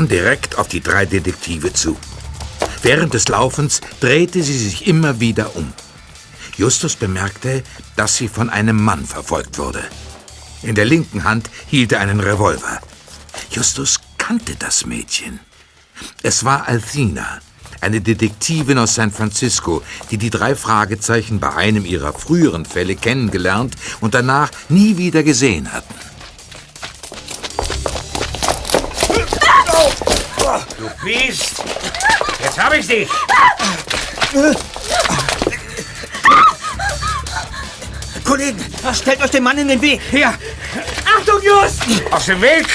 kam direkt auf die drei Detektive zu. Während des Laufens drehte sie sich immer wieder um. Justus bemerkte, dass sie von einem Mann verfolgt wurde. In der linken Hand hielt er einen Revolver. Justus kannte das Mädchen. Es war Althina, eine Detektivin aus San Francisco, die die drei Fragezeichen bei einem ihrer früheren Fälle kennengelernt und danach nie wieder gesehen hatten. Biest! Jetzt hab ich dich! Kollegen, stellt euch den Mann in den Weg. Hier! Achtung, Just! Aus dem Weg!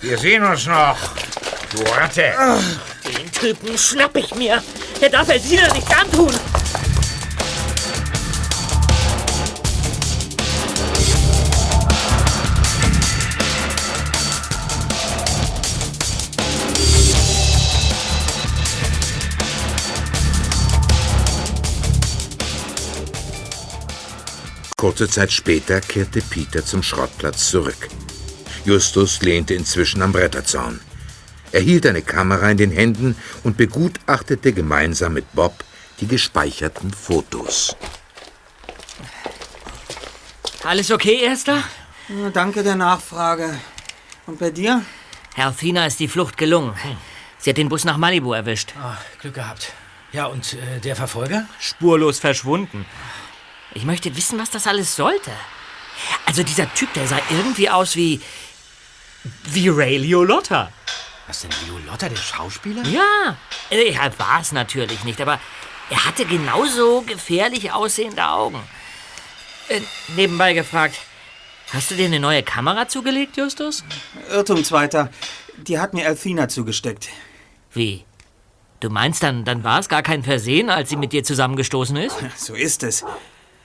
Wir sehen uns noch, du Ratte! Den Typen schnapp ich mir. Er darf es wieder nicht antun. Kurze Zeit später kehrte Peter zum Schrottplatz zurück. Justus lehnte inzwischen am Bretterzaun. Er hielt eine Kamera in den Händen und begutachtete gemeinsam mit Bob die gespeicherten Fotos. Alles okay, Erster? Ja, danke der Nachfrage. Und bei dir? Herr Fina ist die Flucht gelungen. Sie hat den Bus nach Malibu erwischt. Ah, Glück gehabt. Ja, und äh, der Verfolger? Spurlos verschwunden. Ich möchte wissen, was das alles sollte. Also dieser Typ, der sah irgendwie aus wie... wie Ray Liotta. Was denn, Violotta, der Schauspieler? Ja, äh, er war es natürlich nicht, aber er hatte genauso gefährlich aussehende Augen. Äh, nebenbei gefragt, hast du dir eine neue Kamera zugelegt, Justus? Irrtum, Zweiter. Die hat mir Elfina zugesteckt. Wie? Du meinst dann, dann war es gar kein Versehen, als sie mit dir zusammengestoßen ist? So ist es.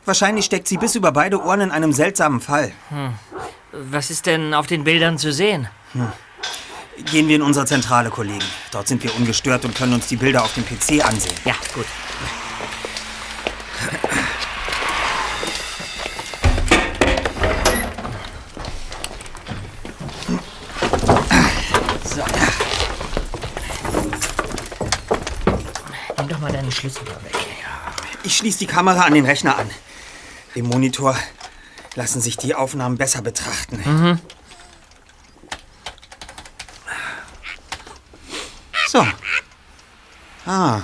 Wahrscheinlich steckt sie bis über beide Ohren in einem seltsamen Fall. Hm. Was ist denn auf den Bildern zu sehen? Hm. Gehen wir in unsere Zentrale, Kollegen. Dort sind wir ungestört und können uns die Bilder auf dem PC ansehen. Ja, gut. So. Nimm doch mal deinen Schlüssel da weg. Ich schließe die Kamera an den Rechner an. Im Monitor lassen sich die Aufnahmen besser betrachten. Mhm. So. Ah.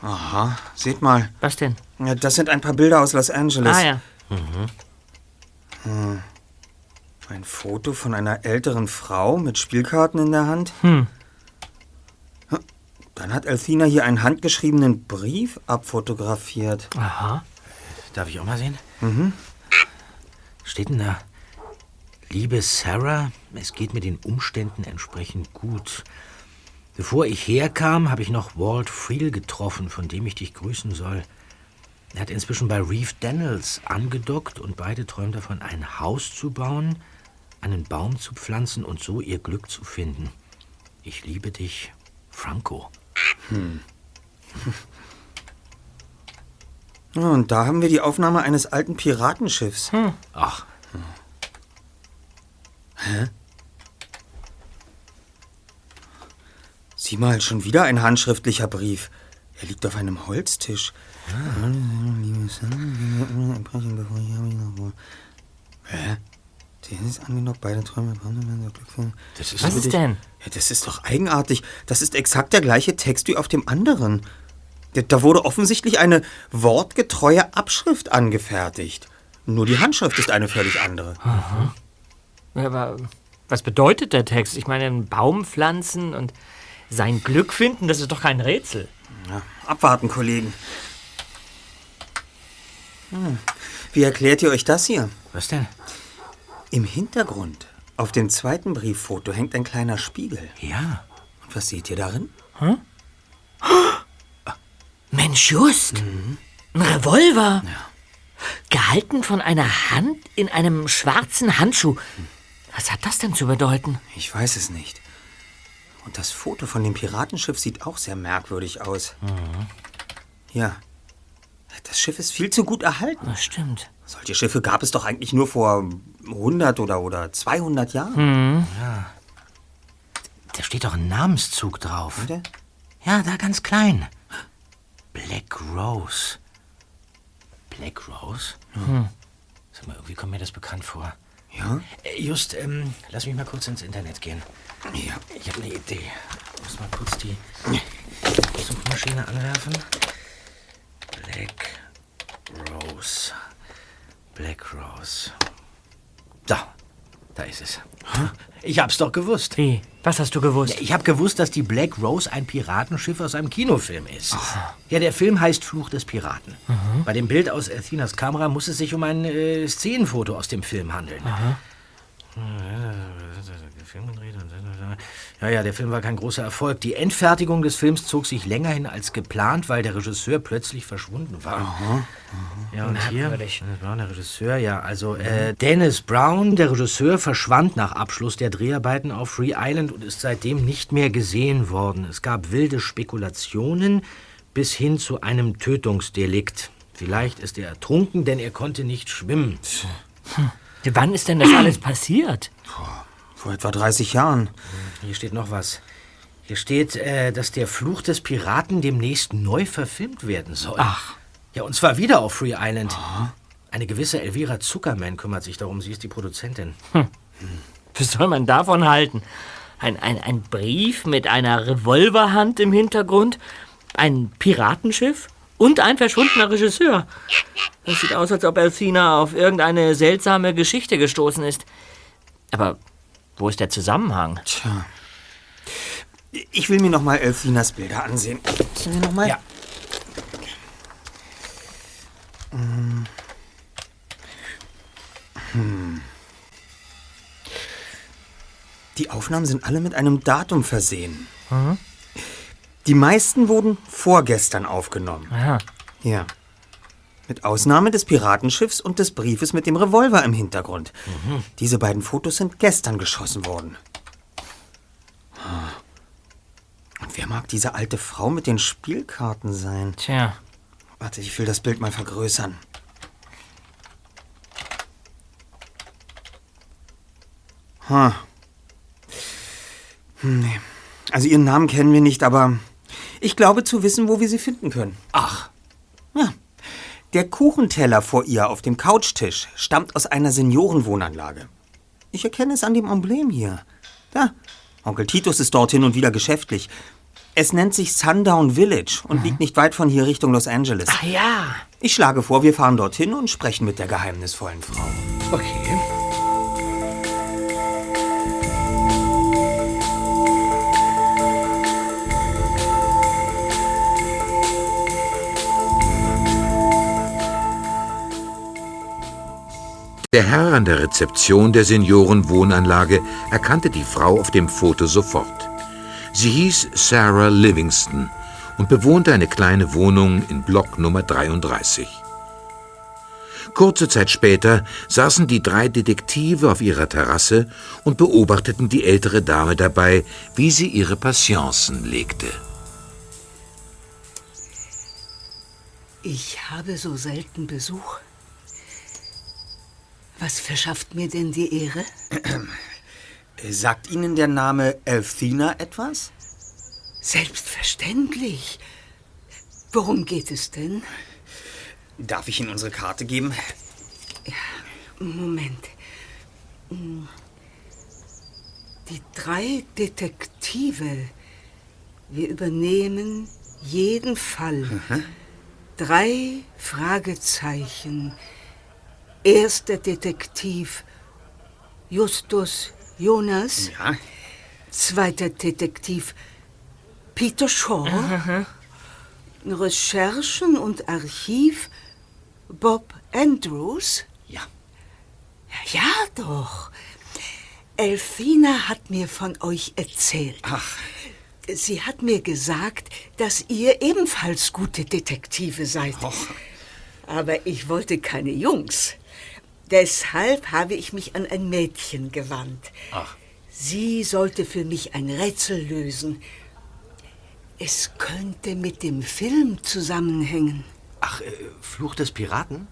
Aha, seht mal. Was denn? Ja, das sind ein paar Bilder aus Los Angeles. Ah ja. Hm. Ein Foto von einer älteren Frau mit Spielkarten in der Hand. Hm. Dann hat Elfina hier einen handgeschriebenen Brief abfotografiert. Aha. Darf ich auch mal sehen? Mhm. Steht denn da? Liebe Sarah, es geht mir den Umständen entsprechend gut. Bevor ich herkam, habe ich noch Walt Friel getroffen, von dem ich dich grüßen soll. Er hat inzwischen bei Reeve Daniels angedockt und beide träumen davon, ein Haus zu bauen, einen Baum zu pflanzen und so ihr Glück zu finden. Ich liebe dich, Franco. Hm. Ja, und da haben wir die Aufnahme eines alten Piratenschiffs. Hm. Ach. Hä? Sieh mal, schon wieder ein handschriftlicher Brief. Er liegt auf einem Holztisch. Hä? Der ist angenockt, beide Träume. Das Was ist denn? Ja, das ist doch eigenartig. Das ist exakt der gleiche Text wie auf dem anderen. Da- wurde offensichtlich eine wortgetreue Abschrift angefertigt. Nur die Handschrift ist eine völlig andere. Aha. Aber was bedeutet der Text? Ich meine, einen Baum pflanzen und sein Glück finden, das ist doch kein Rätsel. Ja, abwarten, Kollegen. Hm. Wie erklärt ihr euch das hier? Was denn? Im Hintergrund, auf dem zweiten Brieffoto, hängt ein kleiner Spiegel. Ja. Und was seht ihr darin? Hm? Mensch, just! Ein Revolver! Gehalten von einer Hand in einem schwarzen Handschuh. Was hat das denn zu bedeuten? Ich weiß es nicht. Und das Foto von dem Piratenschiff sieht auch sehr merkwürdig aus. Ja. Das Schiff ist viel zu gut erhalten. Das stimmt. Solche Schiffe gab es doch eigentlich nur vor 100 oder, oder 200 Jahren. Da steht doch ein Namenszug drauf. Warte. Ja, da ganz klein. Black Rose. Black Rose? Sag mal, irgendwie kommt mir das bekannt vor. Ja? Äh, Just, ähm, lass mich mal kurz ins Internet gehen. Ja. Ich habe eine Idee. Ich muss mal kurz die Suchmaschine anwerfen. Black Rose. Black Rose. Da, da ist es. Ich hab's doch gewusst. Wie? Was hast du gewusst? Ich habe gewusst, dass die Black Rose ein Piratenschiff aus einem Kinofilm ist. Ja, der Film heißt Fluch des Piraten. Bei dem Bild aus Athinas Kamera muss es sich um ein äh, Szenenfoto aus dem Film handeln. Film Ja, ja, der Film war kein großer Erfolg. Die Endfertigung des Films zog sich länger hin als geplant, weil der Regisseur plötzlich verschwunden war. Ja, und hier, Merkwürdig. Dennis Brown, der Regisseur, ja, also äh, Dennis Brown, der Regisseur, verschwand nach Abschluss der Dreharbeiten auf Free Island und ist seitdem nicht mehr gesehen worden. Es gab wilde Spekulationen bis hin zu einem Tötungsdelikt. Vielleicht ist er ertrunken, denn er konnte nicht schwimmen. Wann ist denn das alles passiert? Vor etwa 30 Jahren. Hier steht noch was. Hier steht, äh, dass der Fluch des Piraten demnächst neu verfilmt werden soll. Ach. Ja, und zwar wieder auf Free Island. Eine gewisse Elvira Zuckerman kümmert sich darum. Sie ist die Produzentin. Was soll man davon halten? Ein, ein, ein Brief mit einer Revolverhand im Hintergrund, ein Piratenschiff und ein verschwundener Regisseur. Das sieht aus, als ob Elfina auf irgendeine seltsame Geschichte gestoßen ist. Aber wo ist der Zusammenhang? Tja. Ich will mir noch mal Elfinas Bilder ansehen. Sollen wir noch mal? Ja. Die Aufnahmen sind alle mit einem Datum versehen. Die meisten wurden vorgestern aufgenommen. Aha. Ja. Mit Ausnahme des Piratenschiffs und des Briefes mit dem Revolver im Hintergrund. Diese beiden Fotos sind gestern geschossen worden. Und wer mag diese alte Frau mit den Spielkarten sein? Tja. Warte, ich will das Bild mal vergrößern. Ha. Hm, nee. Also ihren Namen kennen wir nicht, aber ich glaube zu wissen, wo wir sie finden können. Ach, Ja. Der Kuchenteller vor ihr auf dem Couchtisch stammt aus einer Seniorenwohnanlage. Ich erkenne es an dem Emblem hier. Da, Onkel Titus ist dort hin und wieder geschäftlich. Es nennt sich Sundown Village und liegt nicht weit von hier Richtung Los Angeles. Ach ja. Ich schlage vor, wir fahren dorthin und sprechen mit der geheimnisvollen Frau. okay. Der Herr an der Rezeption der Seniorenwohnanlage erkannte die Frau auf dem Foto sofort. Sie hieß Sarah Livingston und bewohnte eine kleine Wohnung in Block Nummer 33. Kurze Zeit später saßen die drei Detektive auf ihrer Terrasse und beobachteten die ältere Dame dabei, wie sie ihre Patienzen legte. Ich habe so selten Besuch. Was verschafft mir denn die Ehre? Sagt Ihnen der Name Elfina etwas? Selbstverständlich. Worum geht es denn? Darf ich Ihnen unsere Karte geben? Moment. Hm. Die drei Detektive. Wir übernehmen jeden Fall. Drei Fragezeichen. Erster Detektiv Justus Jonas. Ja. Zweiter Detektiv Peter Shaw. Recherchen und Archiv Bob Andrews. Ja. Ja, doch. Elfina hat mir von euch erzählt. Ach, Sie hat mir gesagt, dass ihr ebenfalls gute Detektive seid. Aber ich wollte keine Jungs. Deshalb habe ich mich an ein Mädchen gewandt. Ach. Sie sollte für mich ein Rätsel lösen. Es könnte mit dem Film zusammenhängen. Ach, äh, Fluch des Piraten?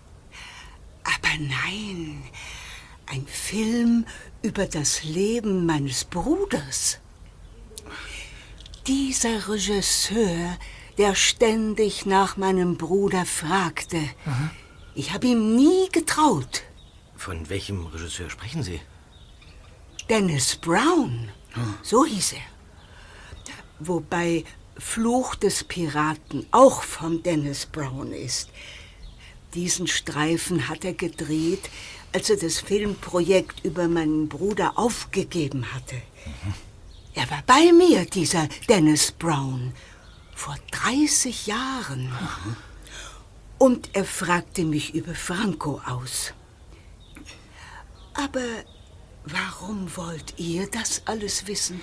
Aber nein, ein Film über das Leben meines Bruders. Dieser Regisseur, der ständig nach meinem Bruder fragte. Ich habe ihm nie getraut. Von welchem Regisseur sprechen Sie? Dennis Brown, so hieß er. Wobei Fluch des Piraten auch von Dennis Brown ist. Diesen Streifen hat er gedreht, als er das Filmprojekt über meinen Bruder aufgegeben hatte. Er war bei mir, dieser Dennis Brown, vor 30 Jahren. Und er fragte mich über Franco aus. Aber warum wollt ihr das alles wissen?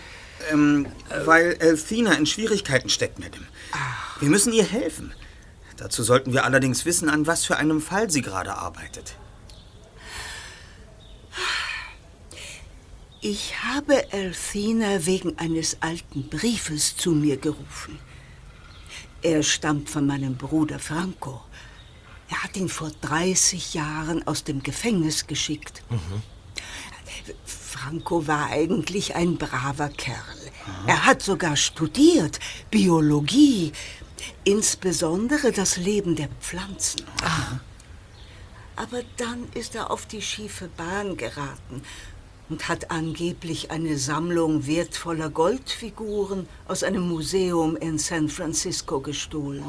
Ähm, weil Elfina in Schwierigkeiten steckt, Madame. Wir müssen ihr helfen. Dazu sollten wir allerdings wissen, an was für einem Fall sie gerade arbeitet. Ich habe Elfina wegen eines alten Briefes zu mir gerufen. Er stammt von meinem Bruder Franco. Er hat ihn vor 30 Jahren aus dem Gefängnis geschickt. Franco war eigentlich ein braver Kerl. Er hat sogar studiert, Biologie, insbesondere das Leben der Pflanzen. Aber dann ist er auf die schiefe Bahn geraten und hat angeblich eine Sammlung wertvoller Goldfiguren aus einem Museum in San Francisco gestohlen.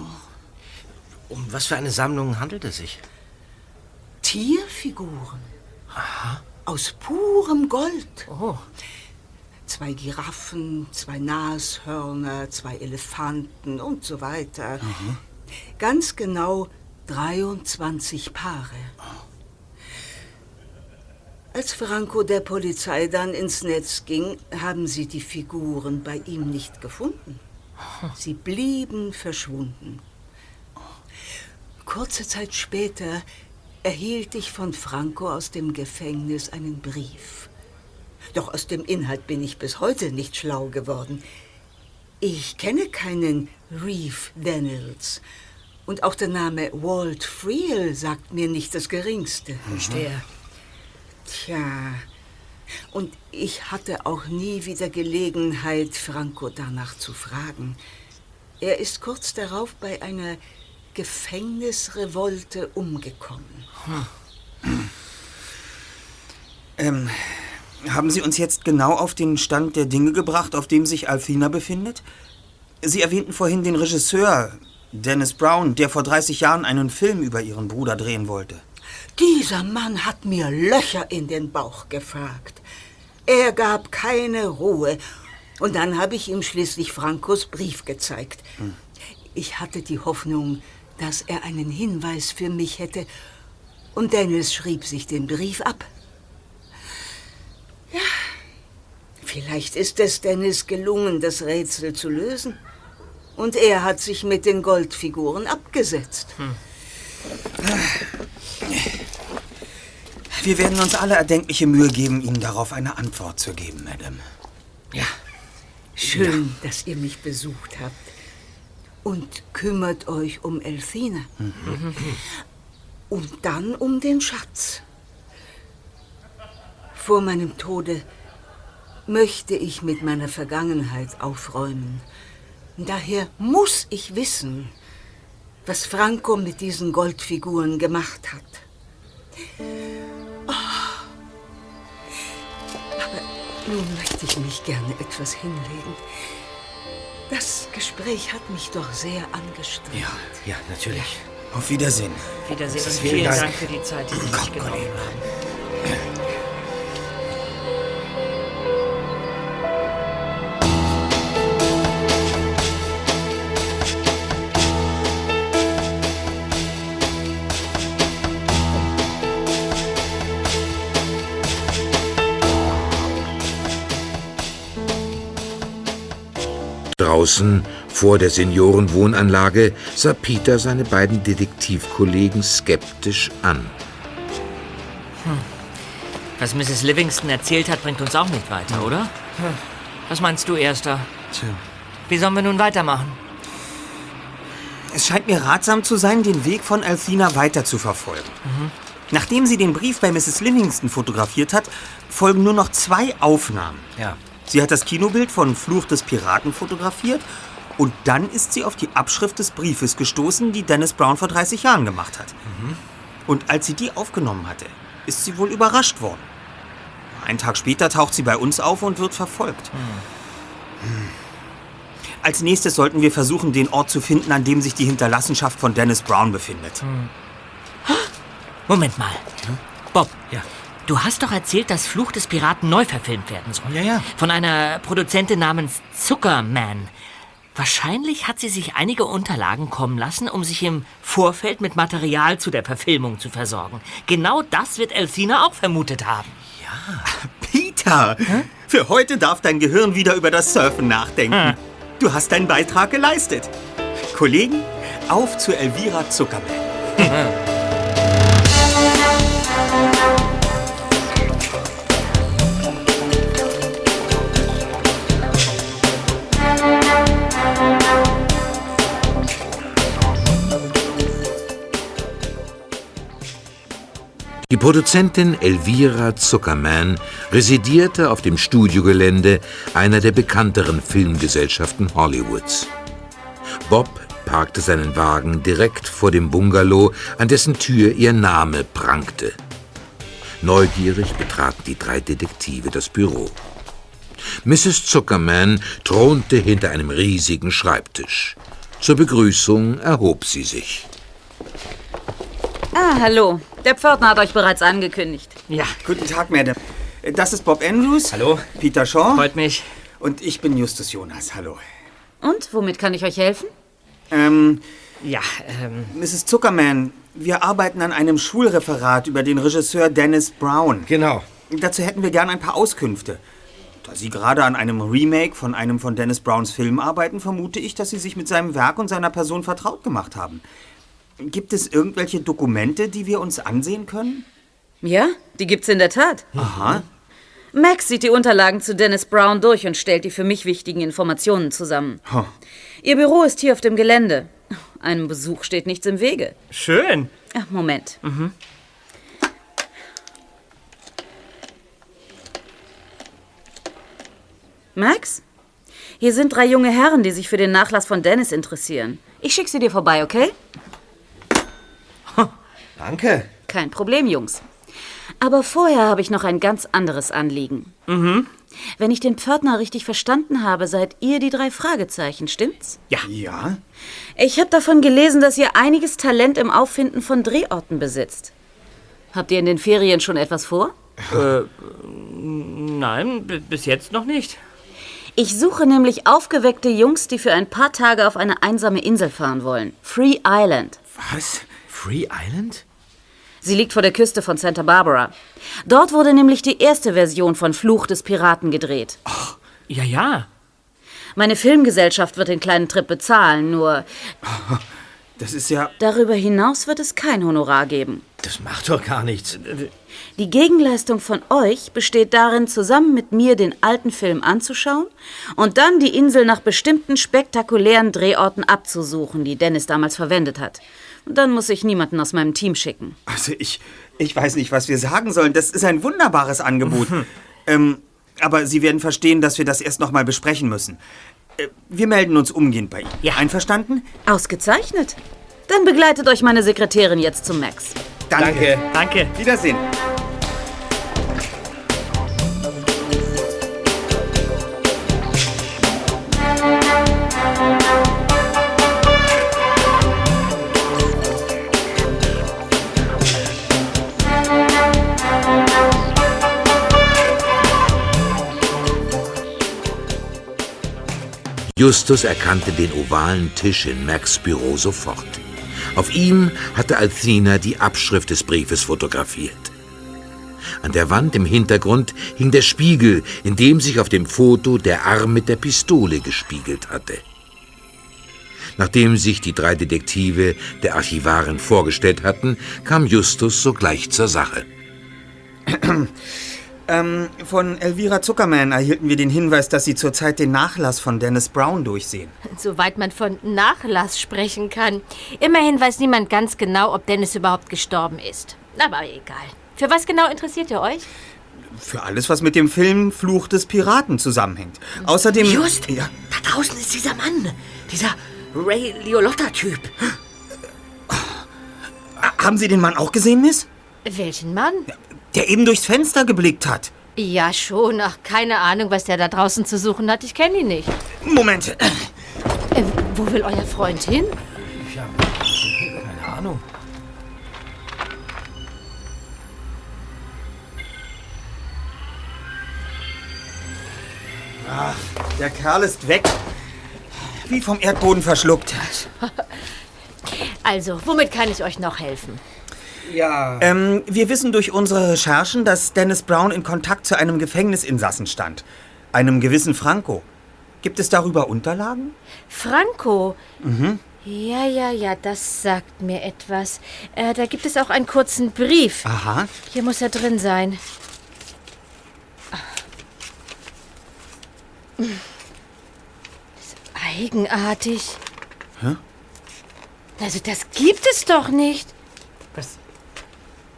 Um was für eine Sammlung handelt es sich? Tierfiguren. Aus purem Gold. Oh, Zwei Giraffen, zwei Nashörner, zwei Elefanten und so weiter. Ganz genau 23 Paare. Als Franco der Polizei dann ins Netz ging, haben sie die Figuren bei ihm nicht gefunden. Sie blieben verschwunden. Kurze Zeit später erhielt ich von Franco aus dem Gefängnis einen Brief. Doch aus dem Inhalt bin ich bis heute nicht schlau geworden. Ich kenne keinen Reeve Daniels. Und auch der Name Walt Friel sagt mir nicht das Geringste. verstehe. Tja, und ich hatte auch nie wieder Gelegenheit, Franco danach zu fragen. Er ist kurz darauf bei einer Gefängnisrevolte umgekommen. Ähm, haben Sie uns jetzt genau auf den Stand der Dinge gebracht, auf dem sich Alfina befindet? Sie erwähnten vorhin den Regisseur, Dennis Brown, der vor 30 Jahren einen Film über Ihren Bruder drehen wollte. Dieser Mann hat mir Löcher in den Bauch gefragt. Er gab keine Ruhe. Und dann habe ich ihm schließlich Frankos Brief gezeigt. Ich hatte die Hoffnung, dass er einen Hinweis für mich hätte. Und Dennis schrieb sich den Brief ab. Ja, vielleicht ist es Dennis gelungen, das Rätsel zu lösen. Und er hat sich mit den Goldfiguren abgesetzt. Wir werden uns alle erdenkliche Mühe geben, Ihnen darauf eine Antwort zu geben, Madame. Ja. Schön, dass ihr mich besucht habt. Und kümmert euch um Elfina. Und dann um den Schatz. Vor meinem Tode möchte ich mit meiner Vergangenheit aufräumen. Daher muss ich wissen, was Franco mit diesen Goldfiguren gemacht hat. Oh. Aber nun möchte ich mich gerne etwas hinlegen. Das Gespräch hat mich doch sehr angestrengt. Ja, ja, natürlich. Auf Wiedersehen. Wiedersehen und Vielen vielen Dank. Dank für die Zeit, die Sie sich genommen haben. Draußen vor der Seniorenwohnanlage sah Peter seine beiden Detektivkollegen skeptisch an. Was Mrs. Livingston erzählt hat, bringt uns auch nicht weiter, oder? Was meinst du, Erster? Tja. Wie sollen wir nun weitermachen? Es scheint mir ratsam zu sein, den Weg von Althina weiter zu verfolgen. Nachdem sie den Brief bei Mrs. Livingston fotografiert hat, folgen nur noch zwei Aufnahmen. Ja. Sie hat das Kinobild von Fluch des Piraten fotografiert und dann ist sie auf die Abschrift des Briefes gestoßen, die Dennis Brown vor 30 Jahren gemacht hat. Und als sie die aufgenommen hatte, ist sie wohl überrascht worden. Einen Tag später taucht sie bei uns auf und wird verfolgt. Hm. Als nächstes sollten wir versuchen, den Ort zu finden, an dem sich die Hinterlassenschaft von Dennis Brown befindet. Moment mal. Bob, Ja. Du hast doch erzählt, dass Fluch des Piraten neu verfilmt werden soll. Ja, ja. Von einer Produzentin namens Zuckerman. Wahrscheinlich hat sie sich einige Unterlagen kommen lassen, um sich im Vorfeld mit Material zu der Verfilmung zu versorgen. Genau das wird Elfina auch vermutet haben. Peter, für heute darf dein Gehirn wieder über das Surfen nachdenken. Du hast deinen Beitrag geleistet. Kollegen, auf zu Elvira Zuckerman. Die Produzentin Elvira Zuckerman residierte auf dem Studiogelände einer der bekannteren Filmgesellschaften Hollywoods. Bob parkte seinen Wagen direkt vor dem Bungalow, an dessen Tür ihr Name prangte. Neugierig betraten die drei Detektive das Büro. Mrs. Zuckerman thronte hinter einem riesigen Schreibtisch. Zur Begrüßung erhob sie sich. Ah, hallo. Der Pförtner hat euch bereits angekündigt. Ja, Guten Tag, Madame. Das ist Bob Andrews. Hallo. Peter Shaw. freut mich. Und ich bin Justus Jonas. Hallo. Und, womit kann ich euch helfen? Ähm, Ja, ähm, Mrs. Zuckerman, wir arbeiten an einem Schulreferat über den Regisseur Dennis Brown. Genau. Dazu hätten wir gern ein paar Auskünfte. Da Sie gerade an einem Remake von einem von Dennis Browns Filmen arbeiten, vermute ich, dass Sie sich mit seinem Werk und seiner Person vertraut gemacht haben. Gibt es irgendwelche Dokumente, die wir uns ansehen können? Ja, die gibt's in der Tat. Aha. Max sieht die Unterlagen zu Dennis Brown durch und stellt die für mich wichtigen Informationen zusammen. Huh. Ihr Büro ist hier auf dem Gelände. Einem Besuch steht nichts im Wege. schön. Ach, Moment. Max? Hier sind drei junge Herren, die sich für den Nachlass von Dennis interessieren. Ich schicke sie dir vorbei, okay? Danke. Kein Problem, Jungs. Aber vorher habe ich noch ein ganz anderes Anliegen. Wenn ich den Pförtner richtig verstanden habe, seid ihr die drei Fragezeichen, stimmt's? Ja? Ich habe davon gelesen, dass ihr einiges Talent im Auffinden von Drehorten besitzt. Habt ihr in den Ferien schon etwas vor? Nein, b- bis jetzt noch nicht. Ich suche nämlich aufgeweckte Jungs, die für ein paar Tage auf eine einsame Insel fahren wollen. Free Island. Was? Free Island? Sie liegt vor der Küste von Santa Barbara. Dort wurde nämlich die erste Version von Fluch des Piraten gedreht. Ja, ja. Meine Filmgesellschaft wird den kleinen Trip bezahlen, nur Das ist ja. darüber hinaus wird es kein Honorar geben. Das macht doch gar nichts. Die Gegenleistung von euch besteht darin, zusammen mit mir den alten Film anzuschauen und dann die Insel nach bestimmten spektakulären Drehorten abzusuchen, die Dennis damals verwendet hat. Und dann muss ich niemanden aus meinem Team schicken. Also ich. Ich weiß nicht, was wir sagen sollen. Das ist ein wunderbares Angebot. ähm, aber Sie werden verstehen, dass wir das erst noch mal besprechen müssen. Äh, wir melden uns umgehend bei Ihnen. Ja. Einverstanden? Ausgezeichnet. Dann begleitet euch meine Sekretärin jetzt zum Max. Danke. Danke. Wiedersehen. Justus erkannte den ovalen Tisch in Max Büro sofort. Auf ihm hatte Althina die Abschrift des Briefes fotografiert. An der Wand im Hintergrund hing der Spiegel, in dem sich auf dem Foto der Arm mit der Pistole gespiegelt hatte. Nachdem sich die drei Detektive der Archivarin vorgestellt hatten, kam Justus sogleich zur Sache. Ähm, von Elvira Zuckerman erhielten wir den Hinweis, dass Sie zurzeit den Nachlass von Dennis Brown durchsehen. Soweit man von Nachlass sprechen kann. Immerhin weiß niemand ganz genau, ob Dennis überhaupt gestorben ist. Aber egal. Für was genau interessiert ihr euch? Für alles, was mit dem Film Fluch des Piraten zusammenhängt. Außerdem. Just, Ja. da draußen ist dieser Mann. Dieser Ray Liotta-Typ. Haben Sie den Mann auch gesehen, Miss? Welchen Mann? Der eben durchs Fenster geblickt hat. Ja, schon. Ach, keine Ahnung, was der da draußen zu suchen hat. Ich kenne ihn nicht. Moment. Äh, wo will euer Freund hin? Keine Ahnung. Der Kerl ist weg. Wie vom Erdboden verschluckt. Also, womit kann ich euch noch helfen? Ja. Ähm, wir wissen durch unsere Recherchen, dass Dennis Brown in Kontakt zu einem Gefängnisinsassen stand. Einem gewissen Franco. Gibt es darüber Unterlagen? Franco. Ja, ja, ja, das sagt mir etwas. Äh, da gibt es auch einen kurzen Brief. Aha. Hier muss er drin sein. Das ist eigenartig. Hä? Also das gibt es doch nicht.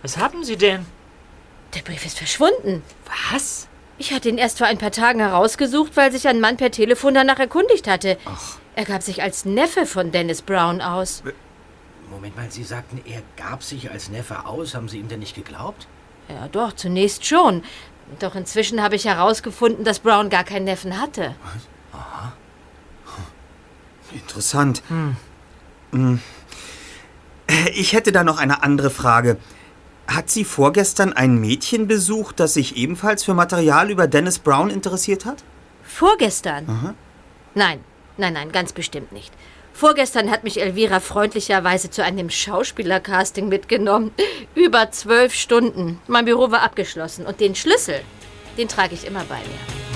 Was, was haben Sie denn? Der Brief ist verschwunden. Was? Ich hatte ihn erst vor ein paar Tagen herausgesucht, weil sich ein Mann per Telefon danach erkundigt hatte. Er gab sich als Neffe von Dennis Brown aus. Moment mal, Sie sagten, er gab sich als Neffe aus. Haben Sie ihm denn nicht geglaubt? Ja, doch, zunächst schon. Doch inzwischen habe ich herausgefunden, dass Brown gar keinen Neffen hatte. Interessant. Hm. Äh, Ich hätte da noch eine andere Frage. Hat sie vorgestern ein Mädchen besucht, das sich ebenfalls für Material über Dennis Brown interessiert hat? Vorgestern? Nein, nein, nein, ganz bestimmt nicht. Vorgestern hat mich Elvira freundlicherweise zu einem Schauspielercasting mitgenommen. Über zwölf Stunden. Mein Büro war abgeschlossen und den Schlüssel, den trage ich immer bei mir.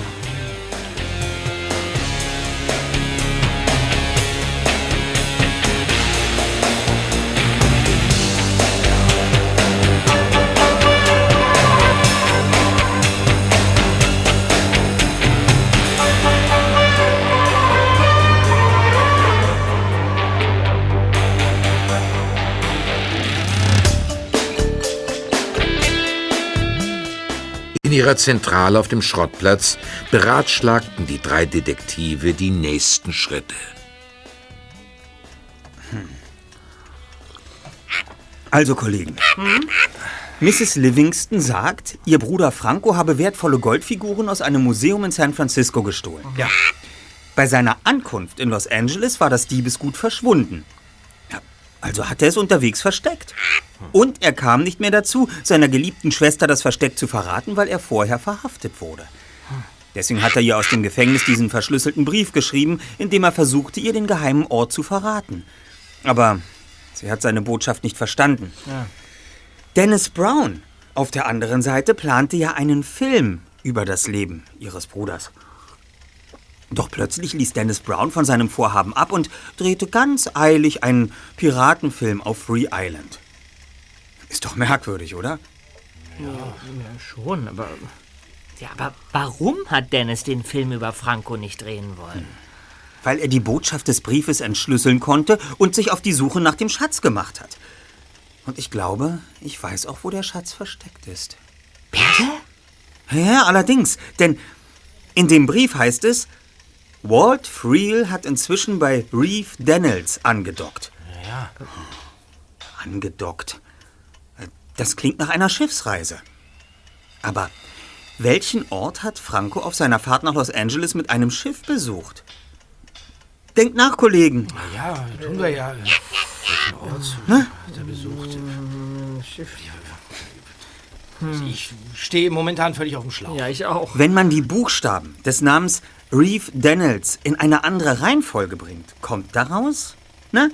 Ihrer Zentrale auf dem Schrottplatz beratschlagten die drei Detektive die nächsten Schritte. Also, Kollegen. Mrs. Livingston sagt, ihr Bruder Franco habe wertvolle Goldfiguren aus einem Museum in San Francisco gestohlen. Ja. Bei seiner Ankunft in Los Angeles war das Diebesgut verschwunden. Ja, also hat er es unterwegs versteckt. Und er kam nicht mehr dazu, seiner geliebten Schwester das Versteck zu verraten, weil er vorher verhaftet wurde. Deswegen hat er ihr aus dem Gefängnis diesen verschlüsselten Brief geschrieben, in dem er versuchte, ihr den geheimen Ort zu verraten. Aber sie hat seine Botschaft nicht verstanden. Dennis Brown auf der anderen Seite plante ja einen Film über das Leben ihres Bruders. Doch plötzlich ließ Dennis Brown von seinem Vorhaben ab und drehte ganz eilig einen Piratenfilm auf Free Island. Ist doch merkwürdig, oder? Schon, aber. Ja, aber warum hat Dennis den Film über Franco nicht drehen wollen? Weil er die Botschaft des Briefes entschlüsseln konnte und sich auf die Suche nach dem Schatz gemacht hat. Und ich glaube, ich weiß auch, wo der Schatz versteckt ist. Bitte? Ja, allerdings, denn in dem Brief heißt es, Walt Freel hat inzwischen bei Reeve Daniels angedockt. Ja. Angedockt. Das klingt nach einer Schiffsreise. Aber welchen Ort hat Franco auf seiner Fahrt nach Los Angeles mit einem Schiff besucht? Denkt nach, Kollegen. Ja, tun wir ja. Welchen Ort hat er besucht? Ich stehe momentan völlig auf dem Schlauch. Ja, ich auch. Wenn man die Buchstaben des Namens Reeve Daniels in eine andere Reihenfolge bringt, kommt daraus, ne?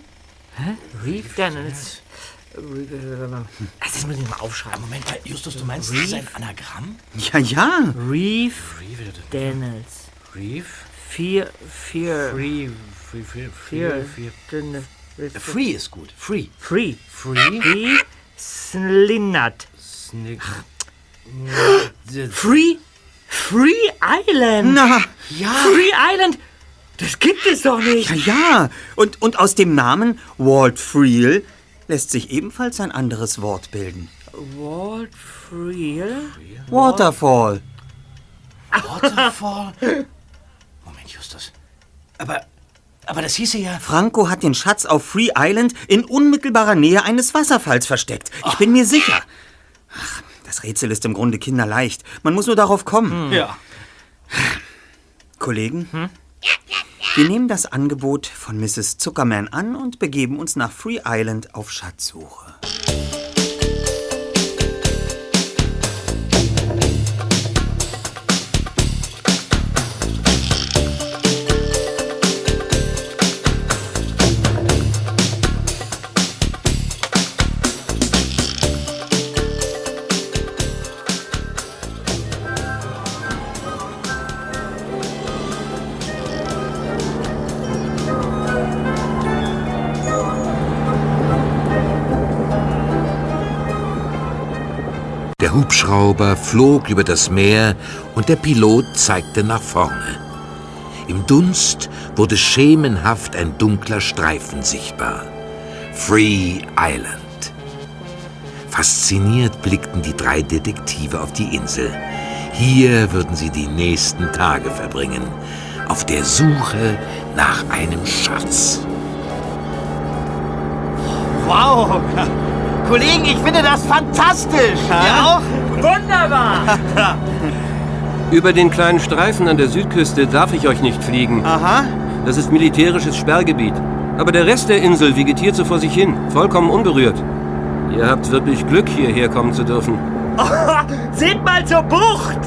Reeve Daniels. Also, das muss ich mal aufschreiben. Moment Justus, du meinst, das ist ein Anagramm? Ja, ja. Reeve Daniels. Reeve? Vier, vier, Free, free, free, vier, free. Free ist gut. Free. Free. Free. Free. Slinnert. Snick. Free? Free Island? Na, ja. Free Island? Das gibt es doch nicht. ja, ja. Und, und aus dem Namen Walt Friel lässt sich ebenfalls ein anderes Wort bilden. Walt Friel? Waterfall. Waterfall? Moment, Justus. Aber, aber das hieße ja... Franco hat den Schatz auf Free Island in unmittelbarer Nähe eines Wasserfalls versteckt. Ich bin mir sicher. Ach, das Rätsel ist im Grunde kinderleicht. Man muss nur darauf kommen. Ja. Kollegen, wir nehmen das Angebot von Mrs. Zuckerman an und begeben uns nach Free Island auf Schatzsuche. Hubschrauber flog über das Meer und der Pilot zeigte nach vorne. Im Dunst wurde schemenhaft ein dunkler Streifen sichtbar. Free Island. Fasziniert blickten die drei Detektive auf die Insel. Hier würden sie die nächsten Tage verbringen, auf der Suche nach einem Schatz. Wow! Kollegen, ich finde das fantastisch! Ja auch? Wunderbar! Über den kleinen Streifen an der Südküste darf ich euch nicht fliegen. Aha. Das ist militärisches Sperrgebiet. Aber der Rest der Insel vegetiert so vor sich hin, vollkommen unberührt. Ihr habt wirklich Glück, hierher kommen zu dürfen. Seht mal zur Bucht!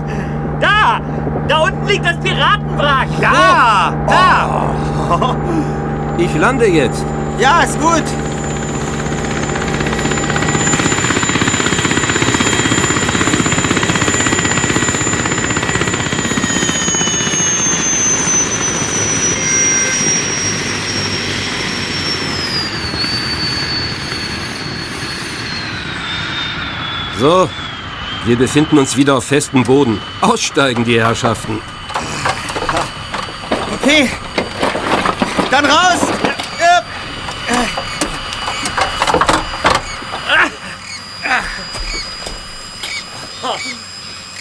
Da! Da unten liegt das Piratenwrack! Ja! Da! Ich lande jetzt. Ja, ist gut. So, wir befinden uns wieder auf festem Boden. Aussteigen, die Herrschaften. Okay. Dann raus!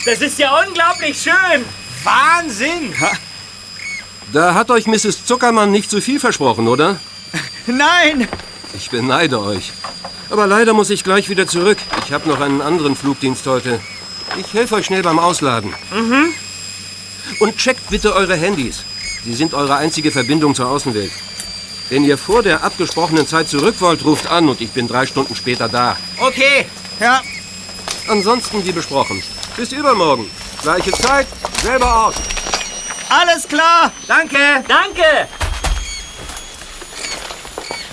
Das ist ja unglaublich schön! Wahnsinn! Da hat euch Mrs. Zuckermann nicht zu viel versprochen, oder? Nein! Ich beneide euch. Aber leider muss ich gleich wieder zurück. Ich habe noch einen anderen Flugdienst heute. Ich helfe euch schnell beim Ausladen. Mhm. Und checkt bitte eure Handys. Sie sind eure einzige Verbindung zur Außenwelt. Wenn ihr vor der abgesprochenen Zeit zurück wollt, ruft an und ich bin drei Stunden später da. Okay. Ja. Ansonsten wie besprochen. Bis übermorgen. Gleiche Zeit, selber Ort. Alles klar. Danke. Danke!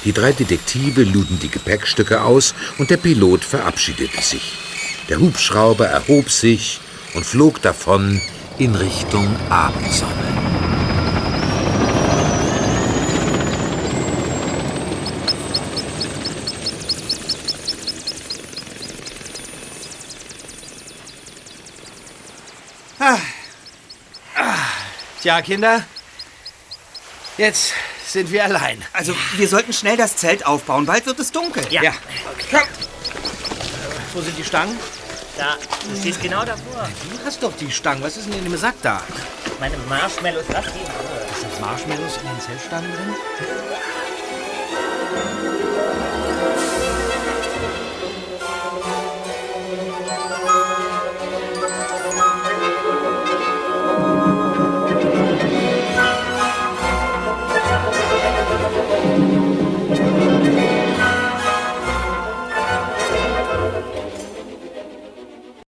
Die drei Detektive luden die Gepäckstücke aus und der Pilot verabschiedete sich. Der Hubschrauber erhob sich und flog davon in Richtung Abendsonne. Tja, Kinder. Jetzt sind wir allein. Also, wir sollten schnell das Zelt aufbauen. Bald wird es dunkel. Ja. Komm. Wo sind die Stangen? Da, du stehst genau davor. Du hast doch die Stangen. Was ist denn in dem Sack da? Meine Marshmallows, lass die in Ruhe. Sind Marshmallows in den Zeltstangen drin?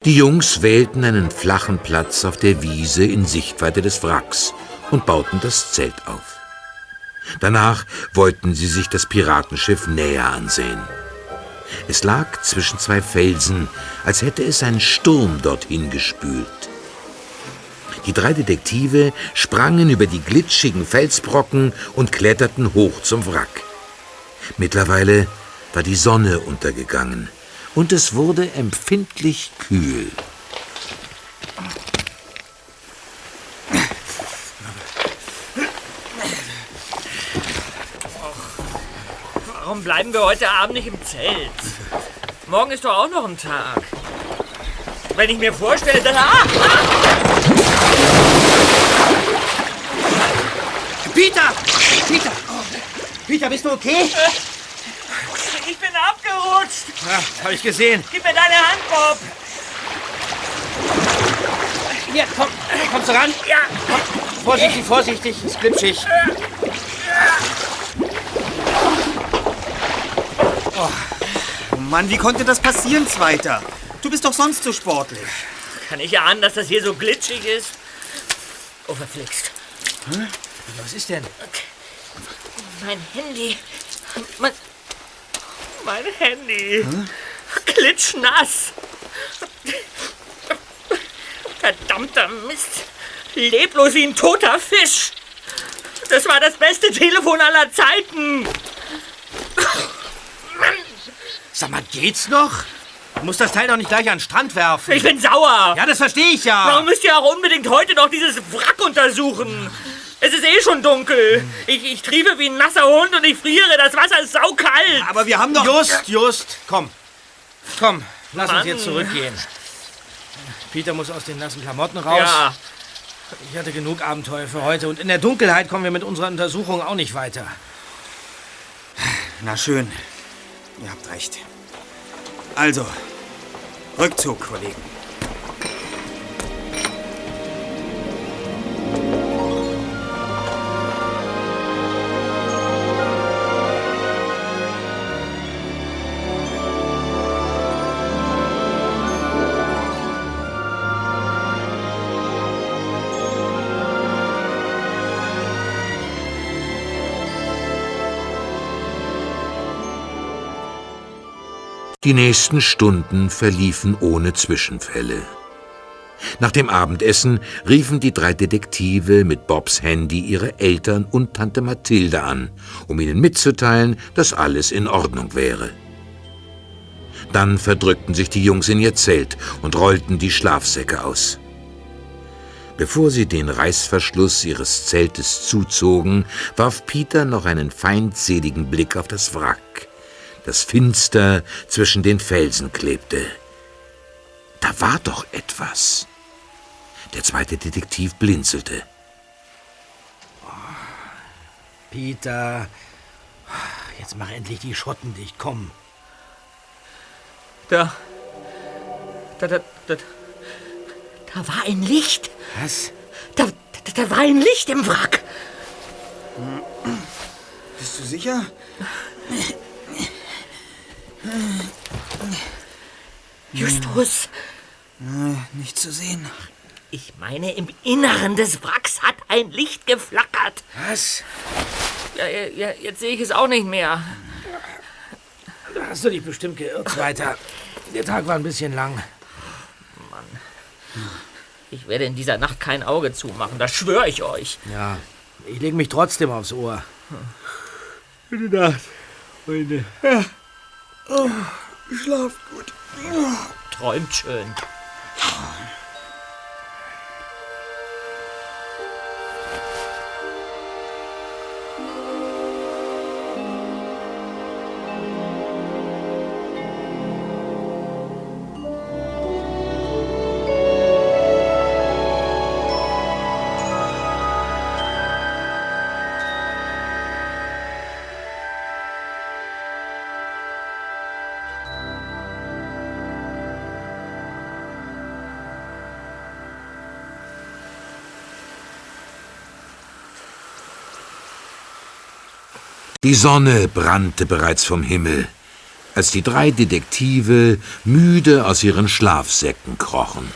Die Jungs wählten einen flachen Platz auf der Wiese in Sichtweite des Wracks und bauten das Zelt auf. Danach wollten sie sich das Piratenschiff näher ansehen. Es lag zwischen zwei Felsen, als hätte es ein Sturm dorthin gespült. Die drei Detektive sprangen über die glitschigen Felsbrocken und kletterten hoch zum Wrack. Mittlerweile war die Sonne untergegangen und es wurde empfindlich kühl. Warum bleiben wir heute Abend nicht im Zelt? Morgen ist doch auch noch ein Tag. Wenn ich mir vorstelle, dann... Ah, ah! Peter! Peter! Oh, Peter, bist du okay? Äh. Ich bin abgerutscht. Ja, hab ich gesehen. Gib mir deine Hand, Bob. Hier, komm, kommst du ran? Ja. Vorsichtig, vorsichtig, ist glitschig. Oh Mann, wie konnte das passieren, Zweiter? Du bist doch sonst so sportlich. Kann ich ahnen, dass das hier so glitschig ist? Oh, verflixt. Hm? Was ist denn? Mein Handy. Mein, mein Handy. Hm? Klitschnass. Verdammter Mist. Leblos wie ein toter Fisch. Das war das beste Telefon aller Zeiten. Sag mal, geht's noch? Du musst das Teil doch nicht gleich an den Strand werfen. Ich bin sauer. Ja, das verstehe ich ja. Warum müsst ihr auch unbedingt heute noch dieses Wrack untersuchen? Es ist eh schon dunkel. Ich, ich triefe wie ein nasser Hund und ich friere. Das Wasser ist saukalt. Aber wir haben doch... Just, just. Komm. Komm, lass Mann. uns jetzt zurückgehen. Peter muss aus den nassen Klamotten raus. Ja. Ich hatte genug Abenteuer für heute und in der Dunkelheit kommen wir mit unserer Untersuchung auch nicht weiter. Na schön. Ihr habt recht. Also, Rückzug, Kollegen. Die nächsten Stunden verliefen ohne Zwischenfälle. Nach dem Abendessen riefen die drei Detektive mit Bobs Handy ihre Eltern und Tante Mathilde an, um ihnen mitzuteilen, dass alles in Ordnung wäre. Dann verdrückten sich die Jungs in ihr Zelt und rollten die Schlafsäcke aus. Bevor sie den Reißverschluss ihres Zeltes zuzogen, warf Peter noch einen feindseligen Blick auf das Wrack, das finster zwischen den Felsen klebte. Da war doch etwas. Der zweite Detektiv blinzelte. Peter, jetzt mach endlich die Schotten dicht, komm. Da. Da, da, da. Da war ein Licht. Was? Da, da, da war ein Licht im Wrack. Bist du sicher? Justus. Nein, nicht zu sehen. Ich meine, im Inneren des Wracks hat ein Licht geflackert. Was? Ja, ja, ja, jetzt sehe ich es auch nicht mehr. Da hast du dich bestimmt geirrt, weiter. Der Tag war ein bisschen lang. Mann. Ich werde in dieser Nacht kein Auge zumachen, das schwöre ich euch. Ja, ich lege mich trotzdem aufs Ohr. Gute Nacht, Freunde. Ja. Oh, schlaft gut. Träumt schön. Die Sonne brannte bereits vom Himmel, als die drei Detektive müde aus ihren Schlafsäcken krochen.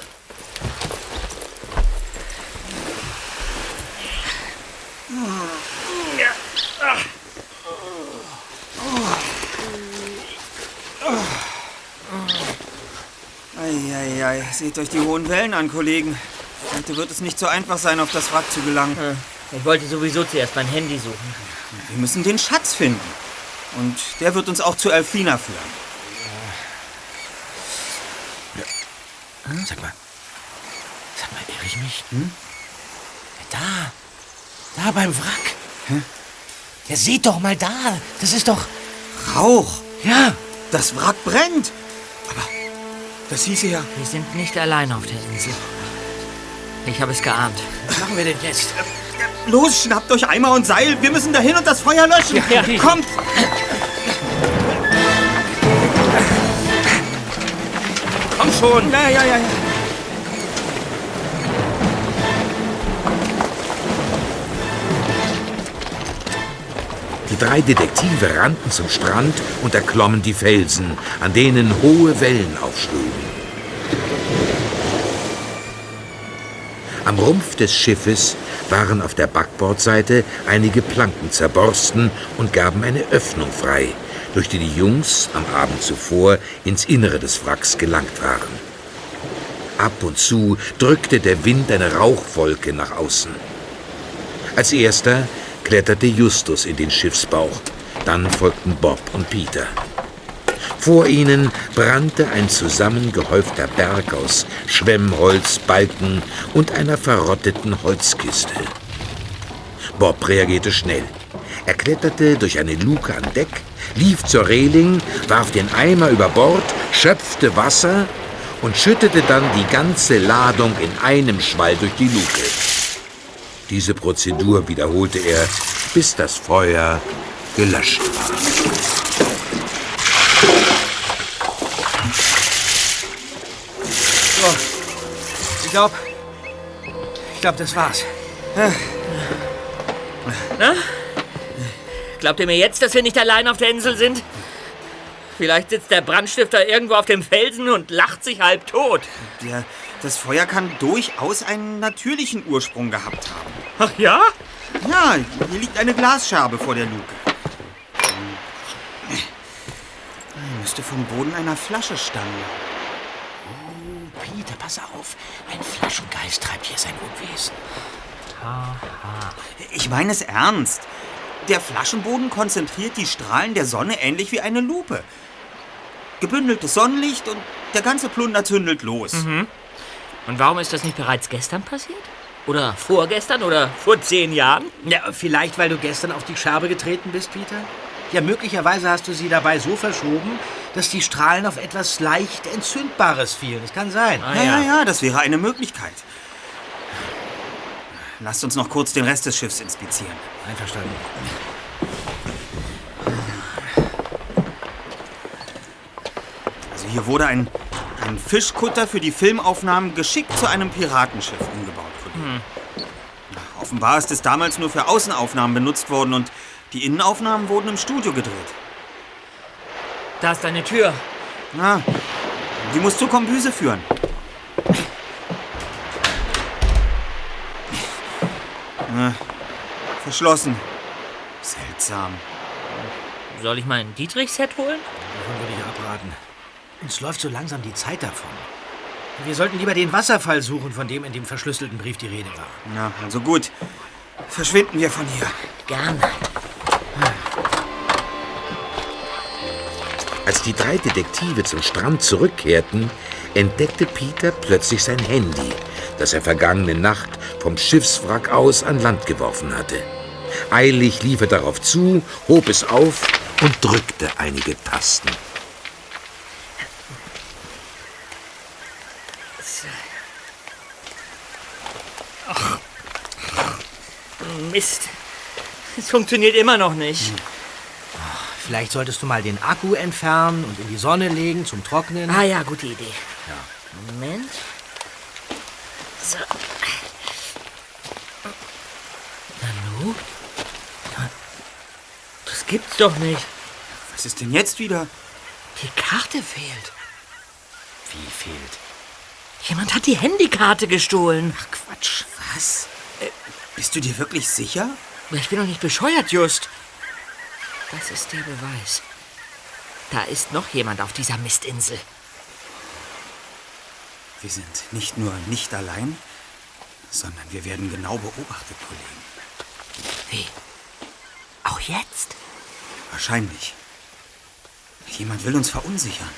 Eieiei, seht euch die hohen Wellen an, Kollegen. Heute wird es nicht so einfach sein, auf das Wrack zu gelangen. Ich wollte sowieso zuerst mein Handy suchen. Wir müssen den Schatz finden. Und der wird uns auch zu Elfrina führen. Sag mal. Sag mal, irre ich mich? Hm? Da. Da beim Wrack. Hä? Ja, seht doch mal da. Das ist doch. Rauch! Ja, Das Wrack brennt! Aber das hieße ja... wir sind nicht allein auf der Insel. Ich habe es geahnt. Was machen wir denn jetzt? Los, schnappt euch Eimer und Seil. Wir müssen dahin und das Feuer löschen. Ja. Kommt! Komm schon! Ja, ja, ja, ja. Die drei Detektive rannten zum Strand und erklommen die Felsen, an denen hohe Wellen aufschlugen. Am Rumpf des Schiffes waren auf der Backbordseite einige Planken zerborsten und gaben eine Öffnung frei, durch die die Jungs am Abend zuvor ins Innere des Wracks gelangt waren. Ab und zu drückte der Wind eine Rauchwolke nach außen. Als erster kletterte Justus in den Schiffsbauch, dann folgten Bob und Peter. Vor ihnen brannte ein zusammengehäufter Berg aus Schwemmholz, Balken und einer verrotteten Holzkiste. Bob reagierte schnell. Er kletterte durch eine Luke an Deck, lief zur Reling, warf den Eimer über Bord, schöpfte Wasser und schüttete dann die ganze Ladung in einem Schwall durch die Luke. Diese Prozedur wiederholte er, bis das Feuer gelöscht war. Glaube, ich glaube, das war's. Glaubt ihr mir jetzt, dass wir nicht allein auf der Insel sind? Vielleicht sitzt der Brandstifter irgendwo auf dem Felsen und lacht sich halb tot. Der, das Feuer kann durchaus einen natürlichen Ursprung gehabt haben. Ach ja? Ja, hier liegt eine Glasscherbe vor der Luke. Müsste vom Boden einer Flasche stammen. Pass auf. Ein Flaschengeist treibt hier sein Unwesen. Ich meine es ernst. Der Flaschenboden konzentriert die Strahlen der Sonne ähnlich wie eine Lupe. Gebündeltes Sonnenlicht und der ganze Plunder zündelt los. Und warum ist das nicht bereits gestern passiert? Oder vorgestern oder vor zehn Jahren? Ja, vielleicht, weil du gestern auf die Scherbe getreten bist, Peter? Ja, möglicherweise hast du sie dabei so verschoben, dass die Strahlen auf etwas leicht Entzündbares fielen. Das kann sein. Ah, Ja, ja, ja, das wäre eine Möglichkeit. Lasst uns noch kurz den Rest des Schiffs inspizieren. Einverstanden. Also hier wurde ein, ein Fischkutter für die Filmaufnahmen geschickt zu einem Piratenschiff umgebaut. Ja, Offenbar ist es damals nur für Außenaufnahmen benutzt worden und die Innenaufnahmen wurden im Studio gedreht. Da ist eine Tür. Na, die muss zur Kombüse führen. Na, verschlossen. Seltsam. Soll ich mal ein Dietrich-Set holen? Davon würde ich abraten. Uns läuft so langsam die Zeit davon. Wir sollten lieber den Wasserfall suchen, von dem in dem verschlüsselten Brief die Rede war. Na, also gut. Verschwinden wir von hier. Gern. Als die drei Detektive zum Strand zurückkehrten, entdeckte Peter plötzlich sein Handy, das er vergangene Nacht vom Schiffswrack aus an Land geworfen hatte. Eilig lief er darauf zu, hob es auf und drückte einige Tasten. Mist. Es funktioniert immer noch nicht. Vielleicht solltest du mal den Akku entfernen und in die Sonne legen zum Trocknen. Ah ja, gute Idee. Moment. So. Nanu? Das gibt's doch nicht. Was ist denn jetzt wieder? Die Karte fehlt. Wie fehlt? Jemand hat die Handykarte gestohlen. Ach Quatsch. Was? Äh, bist du dir wirklich sicher? Ich bin doch nicht bescheuert, Just. Das ist der Beweis. Da ist noch jemand auf dieser Mistinsel. Wir sind nicht nur nicht allein, sondern wir werden genau beobachtet, Kollegen. Wie? Auch jetzt? Wahrscheinlich. Jemand will uns verunsichern.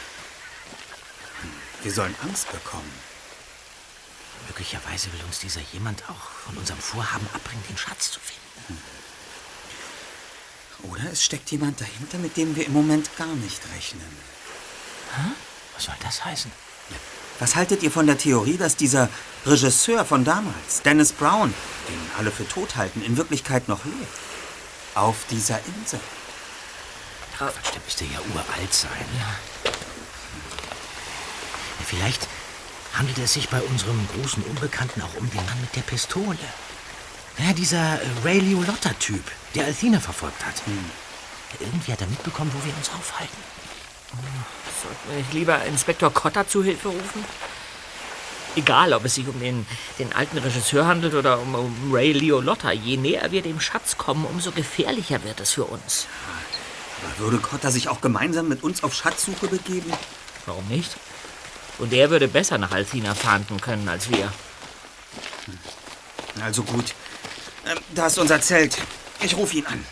Hm, Wir sollen Angst bekommen. Möglicherweise will uns dieser jemand auch von unserem Vorhaben abbringen, den Schatz zu finden. Oder es steckt jemand dahinter, mit dem wir im Moment gar nicht rechnen. Was soll das heißen? Was haltet ihr von der Theorie, dass dieser Regisseur von damals, Dennis Brown, den alle für tot halten, in Wirklichkeit noch lebt? Auf dieser Insel. Quatsch, der müsste ja uralt sein. Ja. Vielleicht handelt es sich bei unserem großen Unbekannten auch um den Mann mit der Pistole. Ja, dieser äh, Ray Liotta-Typ, der Althina verfolgt hat. Irgendwie hat er mitbekommen, wo wir uns aufhalten. Sollten wir nicht lieber Inspektor Cotter zu Hilfe rufen? Egal, ob es sich um den, den alten Regisseur handelt oder um, um Ray Liolotta. Je näher wir dem Schatz kommen, umso gefährlicher wird es für uns. Aber würde Cotter sich auch gemeinsam mit uns auf Schatzsuche begeben? Warum nicht? Und er würde besser nach Althina fahnden können als wir. Also gut. Ähm, da ist unser Zelt. Ich rufe ihn an.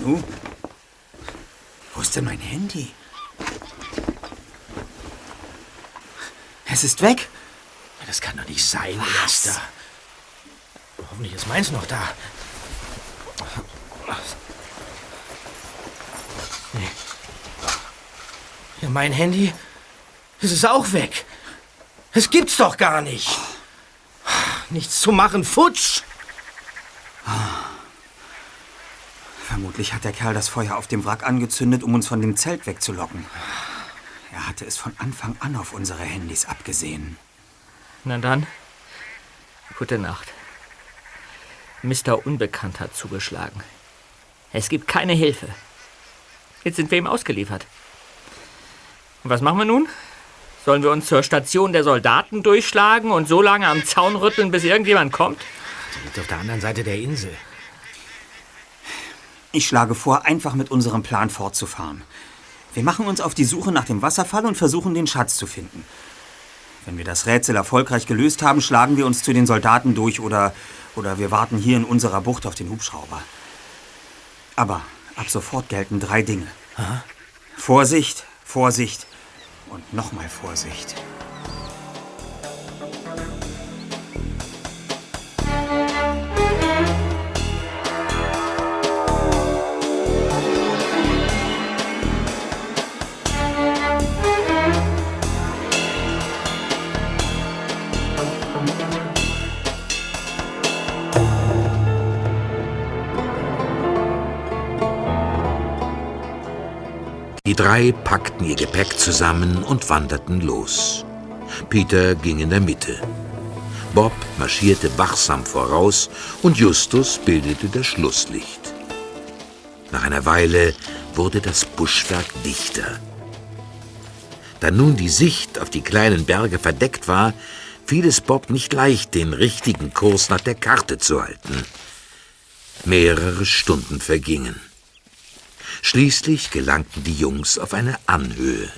Nu? Wo ist denn mein Handy? Es ist weg. Das kann doch nicht sein, Erster. Hoffentlich ist meins noch da. Nee. Ja, mein Handy. Es ist auch weg. Es gibt's doch gar nicht. Nichts zu machen, futsch. Vermutlich hat der Kerl das Feuer auf dem Wrack angezündet, um uns von dem Zelt wegzulocken. Er hatte es von Anfang an auf unsere Handys abgesehen. Na dann, gute Nacht. Mr. Unbekannt hat zugeschlagen. Es gibt keine Hilfe. Jetzt sind wir ihm ausgeliefert. Und was machen wir nun? Sollen wir uns zur Station der Soldaten durchschlagen und so lange am Zaun rütteln, bis irgendjemand kommt? Die liegt auf der anderen Seite der Insel. Ich schlage vor, einfach mit unserem Plan fortzufahren. Wir machen uns auf die Suche nach dem Wasserfall und versuchen, den Schatz zu finden. Wenn wir das Rätsel erfolgreich gelöst haben, schlagen wir uns zu den Soldaten durch oder, oder wir warten hier in unserer Bucht auf den Hubschrauber. Aber ab sofort gelten drei Dinge. Vorsicht, Vorsicht und nochmal Vorsicht. Die drei packten ihr Gepäck zusammen und wanderten los. Peter ging in der Mitte. Bob marschierte wachsam voraus und Justus bildete das Schlusslicht. Nach einer Weile wurde das Buschwerk dichter. Da nun die Sicht auf die kleinen Berge verdeckt war, fiel es Bob nicht leicht, den richtigen Kurs nach der Karte zu halten. Mehrere Stunden vergingen. Schließlich gelangten die Jungs auf eine Anhöhe.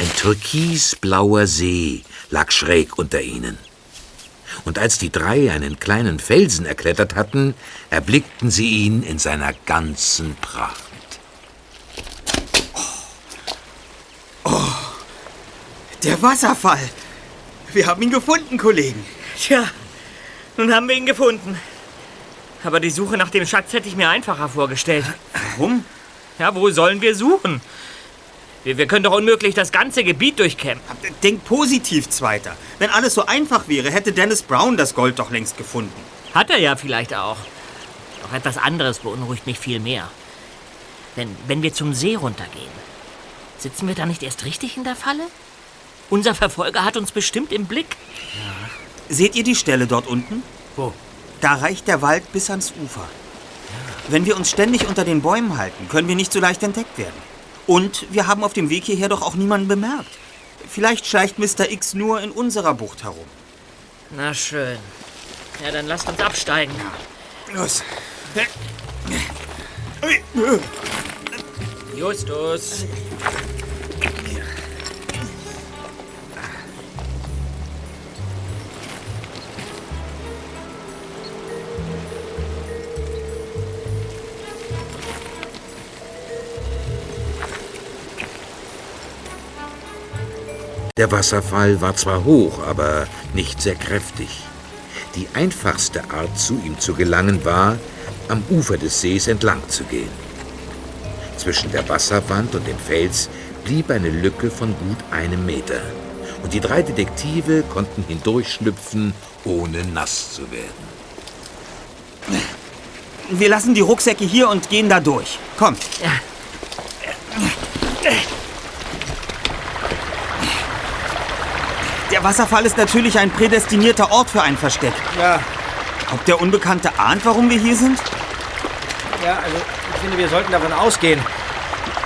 Ein türkisblauer See lag schräg unter ihnen. Und als die drei einen kleinen Felsen erklettert hatten, erblickten sie ihn in seiner ganzen Pracht. Der Wasserfall! Wir haben ihn gefunden, Kollegen. Tja, nun haben wir ihn gefunden. Aber die Suche nach dem Schatz hätte ich mir einfacher vorgestellt. Warum? Ja, wo sollen wir suchen? Wir, wir können doch unmöglich das ganze Gebiet durchkämmen. Denk positiv, Zweiter. Wenn alles so einfach wäre, hätte Dennis Brown das Gold doch längst gefunden. Hat er ja vielleicht auch. Doch etwas anderes beunruhigt mich viel mehr. Wenn, wenn wir zum See runtergehen, sitzen wir da nicht erst richtig in der Falle? Unser Verfolger hat uns bestimmt im Blick. Seht ihr die Stelle dort unten? Wo? Da reicht der Wald bis ans Ufer. Wenn wir uns ständig unter den Bäumen halten, können wir nicht so leicht entdeckt werden. Und wir haben auf dem Weg hierher doch auch niemanden bemerkt. Vielleicht schleicht Mr. X nur in unserer Bucht herum. Na schön. Ja, dann lasst uns absteigen. Los. Justus. Der Wasserfall war zwar hoch, aber nicht sehr kräftig. Die einfachste Art, zu ihm zu gelangen, war, am Ufer des Sees entlang zu gehen. Zwischen der Wasserwand und dem Fels blieb eine Lücke von gut einem Meter. Und die drei Detektive konnten hindurchschlüpfen, ohne nass zu werden. Wir lassen die Rucksäcke hier und gehen da durch. Komm. Der Wasserfall ist natürlich ein prädestinierter Ort für ein Versteck. Ja, Ob der Unbekannte ahnt, warum wir hier sind? ja, also ich finde, wir sollten davon ausgehen.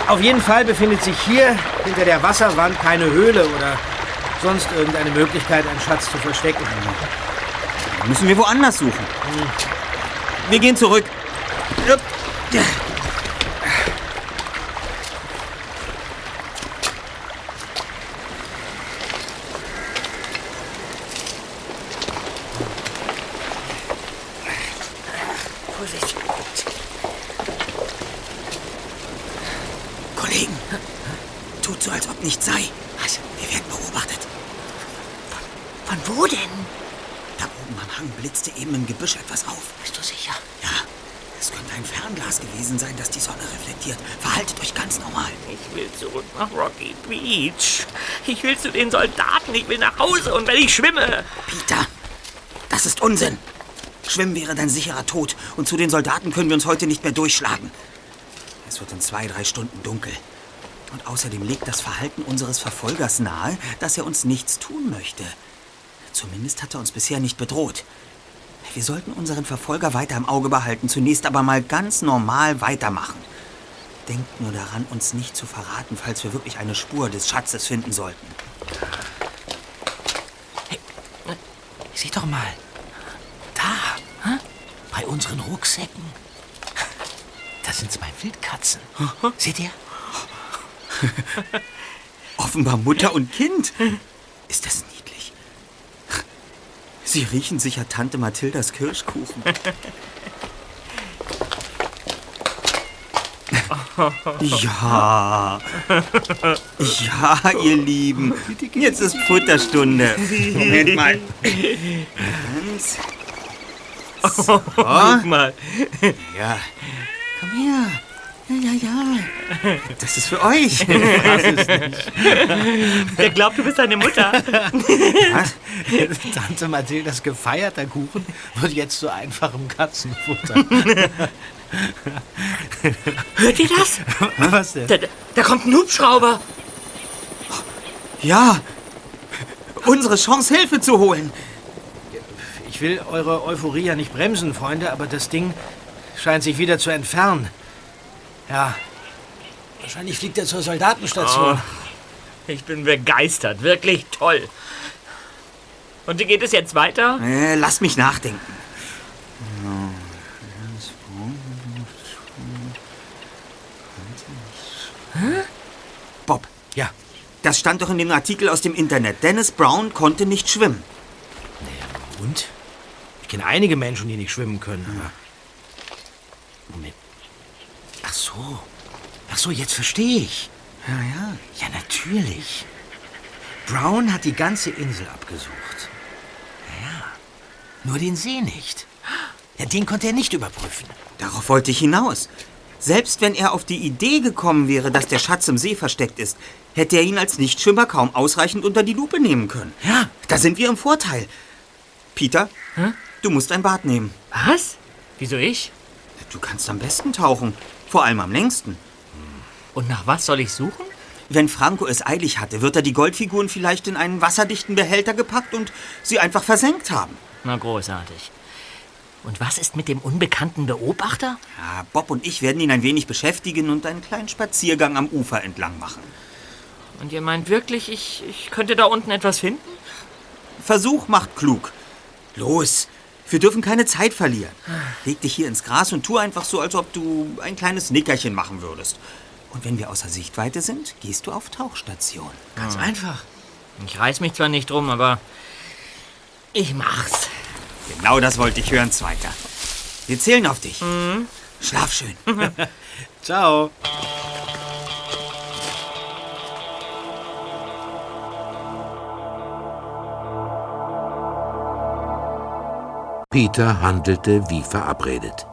Auf jeden Fall befindet sich hier hinter der Wasserwand keine Höhle oder sonst irgendeine Möglichkeit, einen Schatz zu verstecken. Müssen wir woanders suchen. Wir gehen zurück. Vorsicht. Kollegen, tut so, als ob nichts sei. Was? Wir werden beobachtet. Von wo denn? Da oben am Hang blitzte eben im Gebüsch etwas auf. Bist du sicher? Ja, es könnte ein Fernglas gewesen sein, das die Sonne reflektiert. Verhaltet euch ganz normal. Ich will zurück nach Rocky Beach. Ich will zu den Soldaten. Ich will nach Hause. Und wenn ich schwimme. Peter, das ist Unsinn. Schwimmen wäre dein sicherer Tod und zu den Soldaten können wir uns heute nicht mehr durchschlagen. Es wird in zwei, drei Stunden dunkel. Und außerdem legt das Verhalten unseres Verfolgers nahe, dass er uns nichts tun möchte. Zumindest hat er uns bisher nicht bedroht. Wir sollten unseren Verfolger weiter im Auge behalten, zunächst aber mal ganz normal weitermachen. Denkt nur daran, uns nicht zu verraten, falls wir wirklich eine Spur des Schatzes finden sollten. Sieh doch mal. Da, hä? bei unseren Rucksäcken. Das sind zwei Wildkatzen. Seht ihr? Offenbar Mutter und Kind. Ist das niedlich? Sie riechen sicher Tante Mathildas Kirschkuchen. Ja. Ja, ihr Lieben. Jetzt ist Futterstunde. Moment mal. Eins. So. Guck mal. Ja. Komm her. Ja, ja, ja. Das ist für euch. Der glaubt, du bist seine Mutter. Was? Tante Mathildas gefeierter Kuchen wird jetzt zu einfachem Katzenfutter. Hört ihr das? Was denn? Da, da kommt ein Hubschrauber. Ja. Unsere Chance, Hilfe zu holen. Ich will eure Euphorie ja nicht bremsen, Freunde, aber das Ding scheint sich wieder zu entfernen. Ja, wahrscheinlich fliegt er zur Soldatenstation. Ich bin begeistert. Wirklich toll. Und wie geht es jetzt weiter? Äh, lass mich nachdenken. Bob, Ja, das stand doch in dem Artikel aus dem Internet. Dennis Brown konnte nicht schwimmen. und? Ich kenne einige Menschen, die nicht schwimmen können, aber... Moment. Ach so. Ach so, jetzt verstehe ich. Ja, ja. Ja, natürlich. Brown hat die ganze Insel abgesucht. Ja, nur den See nicht. Ja, den konnte er nicht überprüfen. Darauf wollte ich hinaus. Selbst wenn er auf die Idee gekommen wäre, dass der Schatz im See versteckt ist, hätte er ihn als Nichtschwimmer kaum ausreichend unter die Lupe nehmen können. Ja, Da sind wir im Vorteil. Peter, du musst ein Bad nehmen. Was? Wieso ich? Du kannst am besten tauchen. Vor allem am längsten. Und nach was soll ich suchen? Wenn Franco es eilig hatte, wird er die Goldfiguren vielleicht in einen wasserdichten Behälter gepackt und sie einfach versenkt haben. Na, großartig. Und was ist mit dem unbekannten Beobachter? Ja, Bob und ich werden ihn ein wenig beschäftigen und einen kleinen Spaziergang am Ufer entlang machen. Und ihr meint wirklich, ich, ich könnte da unten etwas finden? Versuch macht klug. Los, wir dürfen keine Zeit verlieren. Leg dich hier ins Gras und tu einfach so, als ob du ein kleines Nickerchen machen würdest. Und wenn wir außer Sichtweite sind, gehst du auf Tauchstation. ganz einfach. Ich reiß mich zwar nicht drum, aber ich mach's. Genau das wollte ich hören, Zweiter. Wir zählen auf dich. Schlaf schön. Ciao. Peter handelte wie verabredet.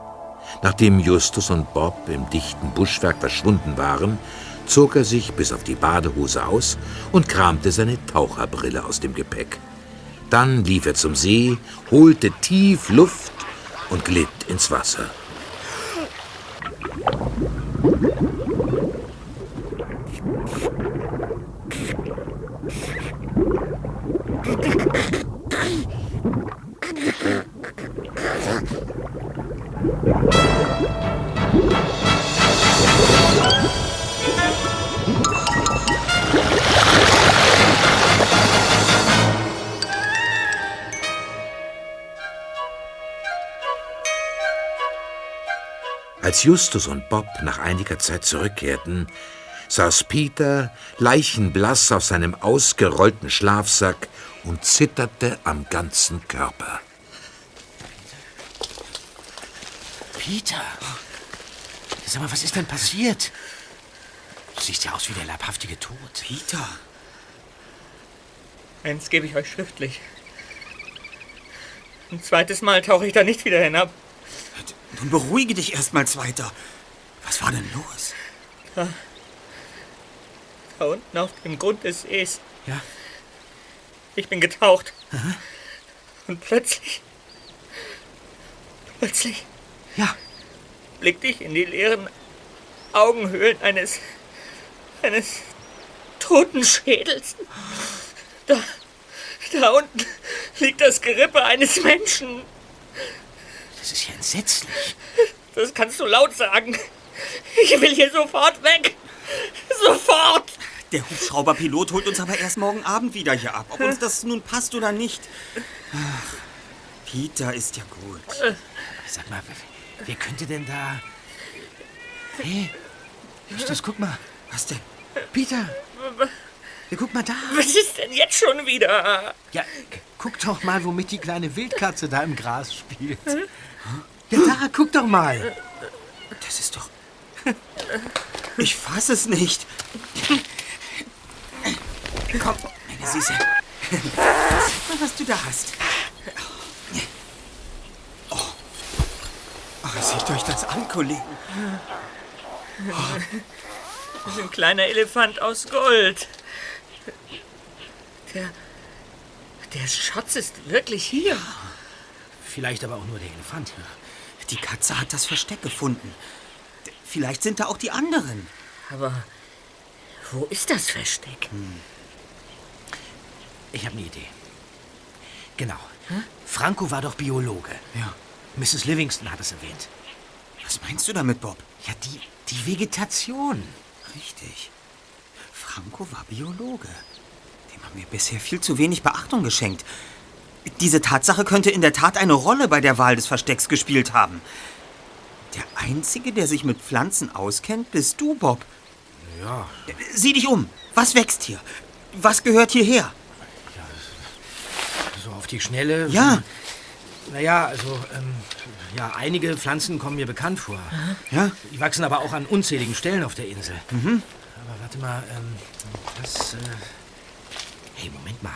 Nachdem Justus und Bob im dichten Buschwerk verschwunden waren, zog er sich bis auf die Badehose aus und kramte seine Taucherbrille aus dem Gepäck. Dann lief er zum See, holte tief Luft und glitt ins Wasser. Als Justus und Bob nach einiger Zeit zurückkehrten, saß Peter leichenblass auf seinem ausgerollten Schlafsack und zitterte am ganzen Körper. Peter! Sag mal, was ist denn passiert? Du siehst ja aus wie der leibhaftige Tod. Peter! Eins gebe ich euch schriftlich. Ein zweites Mal tauche ich da nicht wieder hinab. Nun beruhige dich erstmal, Zweiter. Was war denn los? Da, da unten auf dem Grund des Sees. Ja? Ich bin getaucht. Und plötzlich. Plötzlich. Ja. Blickte ich in die leeren Augenhöhlen eines. eines toten Schädels. Da. Da unten liegt das Gerippe eines Menschen. Das ist ja entsetzlich. Das kannst du laut sagen. Ich will hier sofort weg. Sofort! Der Hubschrauberpilot holt uns aber erst morgen Abend wieder hier ab. Ob uns das nun passt oder nicht. Ach, Peter ist ja gut. Sag mal, wer, könnte denn da... Hey, Justus, guck mal. Was denn? Peter! Ja, guck mal da. Was ist denn jetzt schon wieder? Ja, guck doch mal, womit die kleine Wildkatze da im Gras spielt. Ja, da, guck doch mal. Das ist doch. Ich fass es nicht. Komm, meine Süße. Sag mal, was du da hast. Oh. oh seht euch das an, Kollegen. Das ist ein kleiner Elefant aus Gold. Der. Der Schatz ist wirklich hier. Vielleicht aber auch nur der Elefant. Die Katze hat das Versteck gefunden. Vielleicht sind da auch die anderen. Aber wo ist das Versteck? Ich habe eine Idee. Genau. Franco war doch Biologe. Ja. Mrs. Livingston hat es erwähnt. Was meinst du damit, Bob? Ja, die, die Vegetation. Richtig. Franco war Biologe. Dem haben wir bisher viel zu wenig Beachtung geschenkt. Diese Tatsache könnte in der Tat eine Rolle bei der Wahl des Verstecks gespielt haben. Der Einzige, der sich mit Pflanzen auskennt, bist du, Bob. Ja. Sieh dich um. Was wächst hier? Was gehört hierher? So auf die Schnelle. Ja. Naja, also, ähm, ja, einige Pflanzen kommen mir bekannt vor. Ja? Die wachsen aber auch an unzähligen Stellen auf der Insel. Aber warte mal, ähm, das, äh... Hey, Moment mal.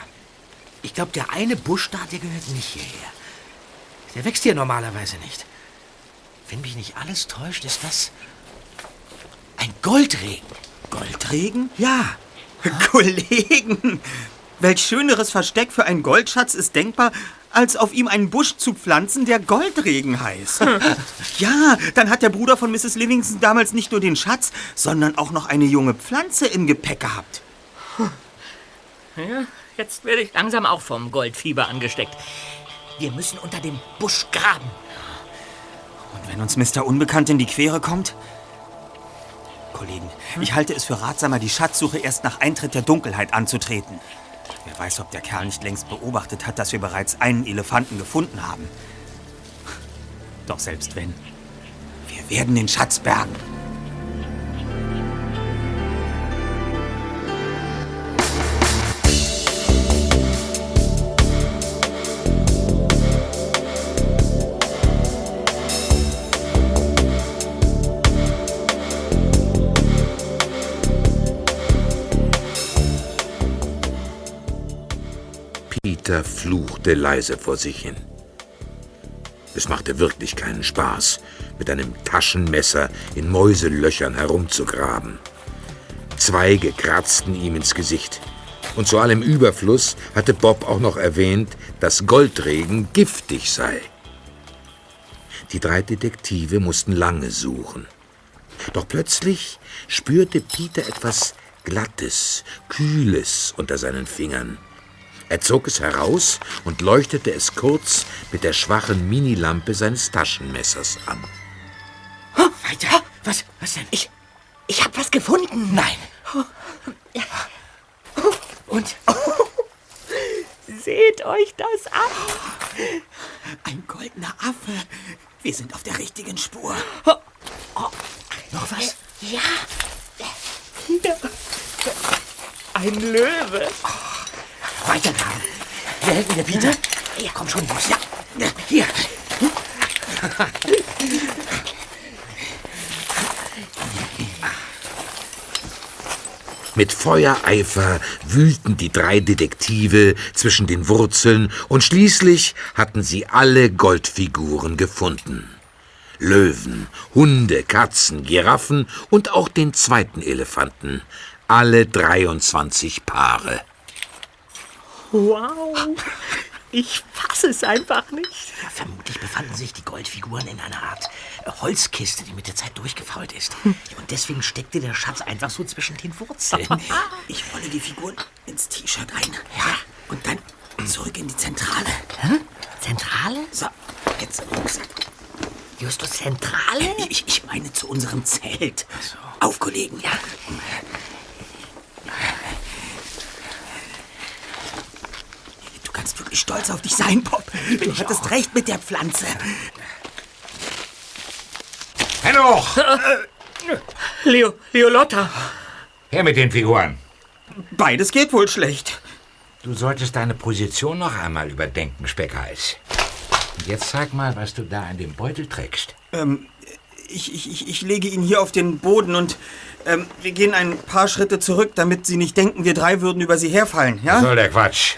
Ich glaube, der eine Busch da, der gehört nicht hierher. Der wächst hier normalerweise nicht. Wenn mich nicht alles täuscht, ist das ein Goldregen. Goldregen? Ja, Kollegen! Welch schöneres Versteck für einen Goldschatz ist denkbar, als auf ihm einen Busch zu pflanzen, der Goldregen heißt. ja, dann hat der Bruder von Mrs. Livingston damals nicht nur den Schatz, sondern auch noch eine junge Pflanze im Gepäck gehabt. Ja, jetzt werde ich langsam auch vom Goldfieber angesteckt. Wir müssen unter dem Busch graben. Und wenn uns Mr. Unbekannt in die Quere kommt? Kollegen, ich halte es für ratsamer, die Schatzsuche erst nach Eintritt der Dunkelheit anzutreten. Wer weiß, ob der Kerl nicht längst beobachtet hat, dass wir bereits einen Elefanten gefunden haben. Doch selbst wenn, wir werden den Schatz bergen. Fluchte leise vor sich hin. Es machte wirklich keinen Spaß, mit einem Taschenmesser in Mäuselöchern herumzugraben. Zweige kratzten ihm ins Gesicht. Und zu allem Überfluss hatte Bob auch noch erwähnt, dass Goldregen giftig sei. Die drei Detektive mussten lange suchen. Doch plötzlich spürte Peter etwas Glattes, Kühles unter seinen Fingern. Er zog es heraus und leuchtete es kurz mit der schwachen Minilampe seines Taschenmessers an. Weiter? Was? Was denn? Ich. Ich hab was gefunden. Nein. Und? Seht euch das an. Ein goldener Affe. Wir sind auf der richtigen Spur. Noch was? Ja. Hier. Ein Löwe. Weiter da. Hier helfen wir, Peter. Ja. Komm schon, Jungs. Ja. Hier. Mit Feuereifer wühlten die drei Detektive zwischen den Wurzeln und schließlich hatten sie alle Goldfiguren gefunden. Löwen, Hunde, Katzen, Giraffen und auch den zweiten Elefanten. Alle 23 Paare. Wow. Ich fasse es einfach nicht. Ja, vermutlich befanden sich die Goldfiguren in einer Art äh, Holzkiste, die mit der Zeit durchgefault ist. Und deswegen steckte der Schatz einfach so zwischen den Wurzeln. Ich rolle die Figuren ins T-Shirt ein. Ja. Und dann zurück in die Zentrale. Zentrale? So, jetzt im Rucksack. Justus, Zentrale? Ich, ich meine zu unserem Zelt. Auf, Kollegen. Ja. Wirklich stolz auf dich sein, Bob. Du hattest recht mit der Pflanze. Hennoch! Leo, Leolotta. Her mit den Figuren. Beides geht wohl schlecht. Du solltest deine Position noch einmal überdenken, Speckhals. Und jetzt zeig mal, was du da in dem Beutel trägst. Ähm, ich, ich, ich, ich lege ihn hier auf den Boden und ähm, wir gehen ein paar Schritte zurück, damit Sie nicht denken, wir drei würden über Sie herfallen, ja? Was soll der Quatsch?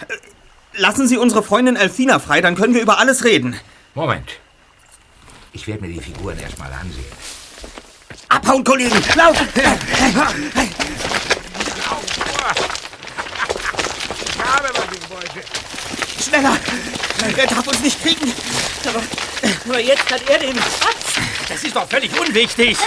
Lassen Sie unsere Freundin Elfina frei, dann können wir über alles reden. Moment. Ich werde mir die Figuren erstmal ansehen. Abhauen, Kollegen! Lauf! Ich habe was ich wollte. Schneller! Er darf uns nicht kriegen. Aber, aber jetzt hat er den Schatz. Das ist doch völlig unwichtig.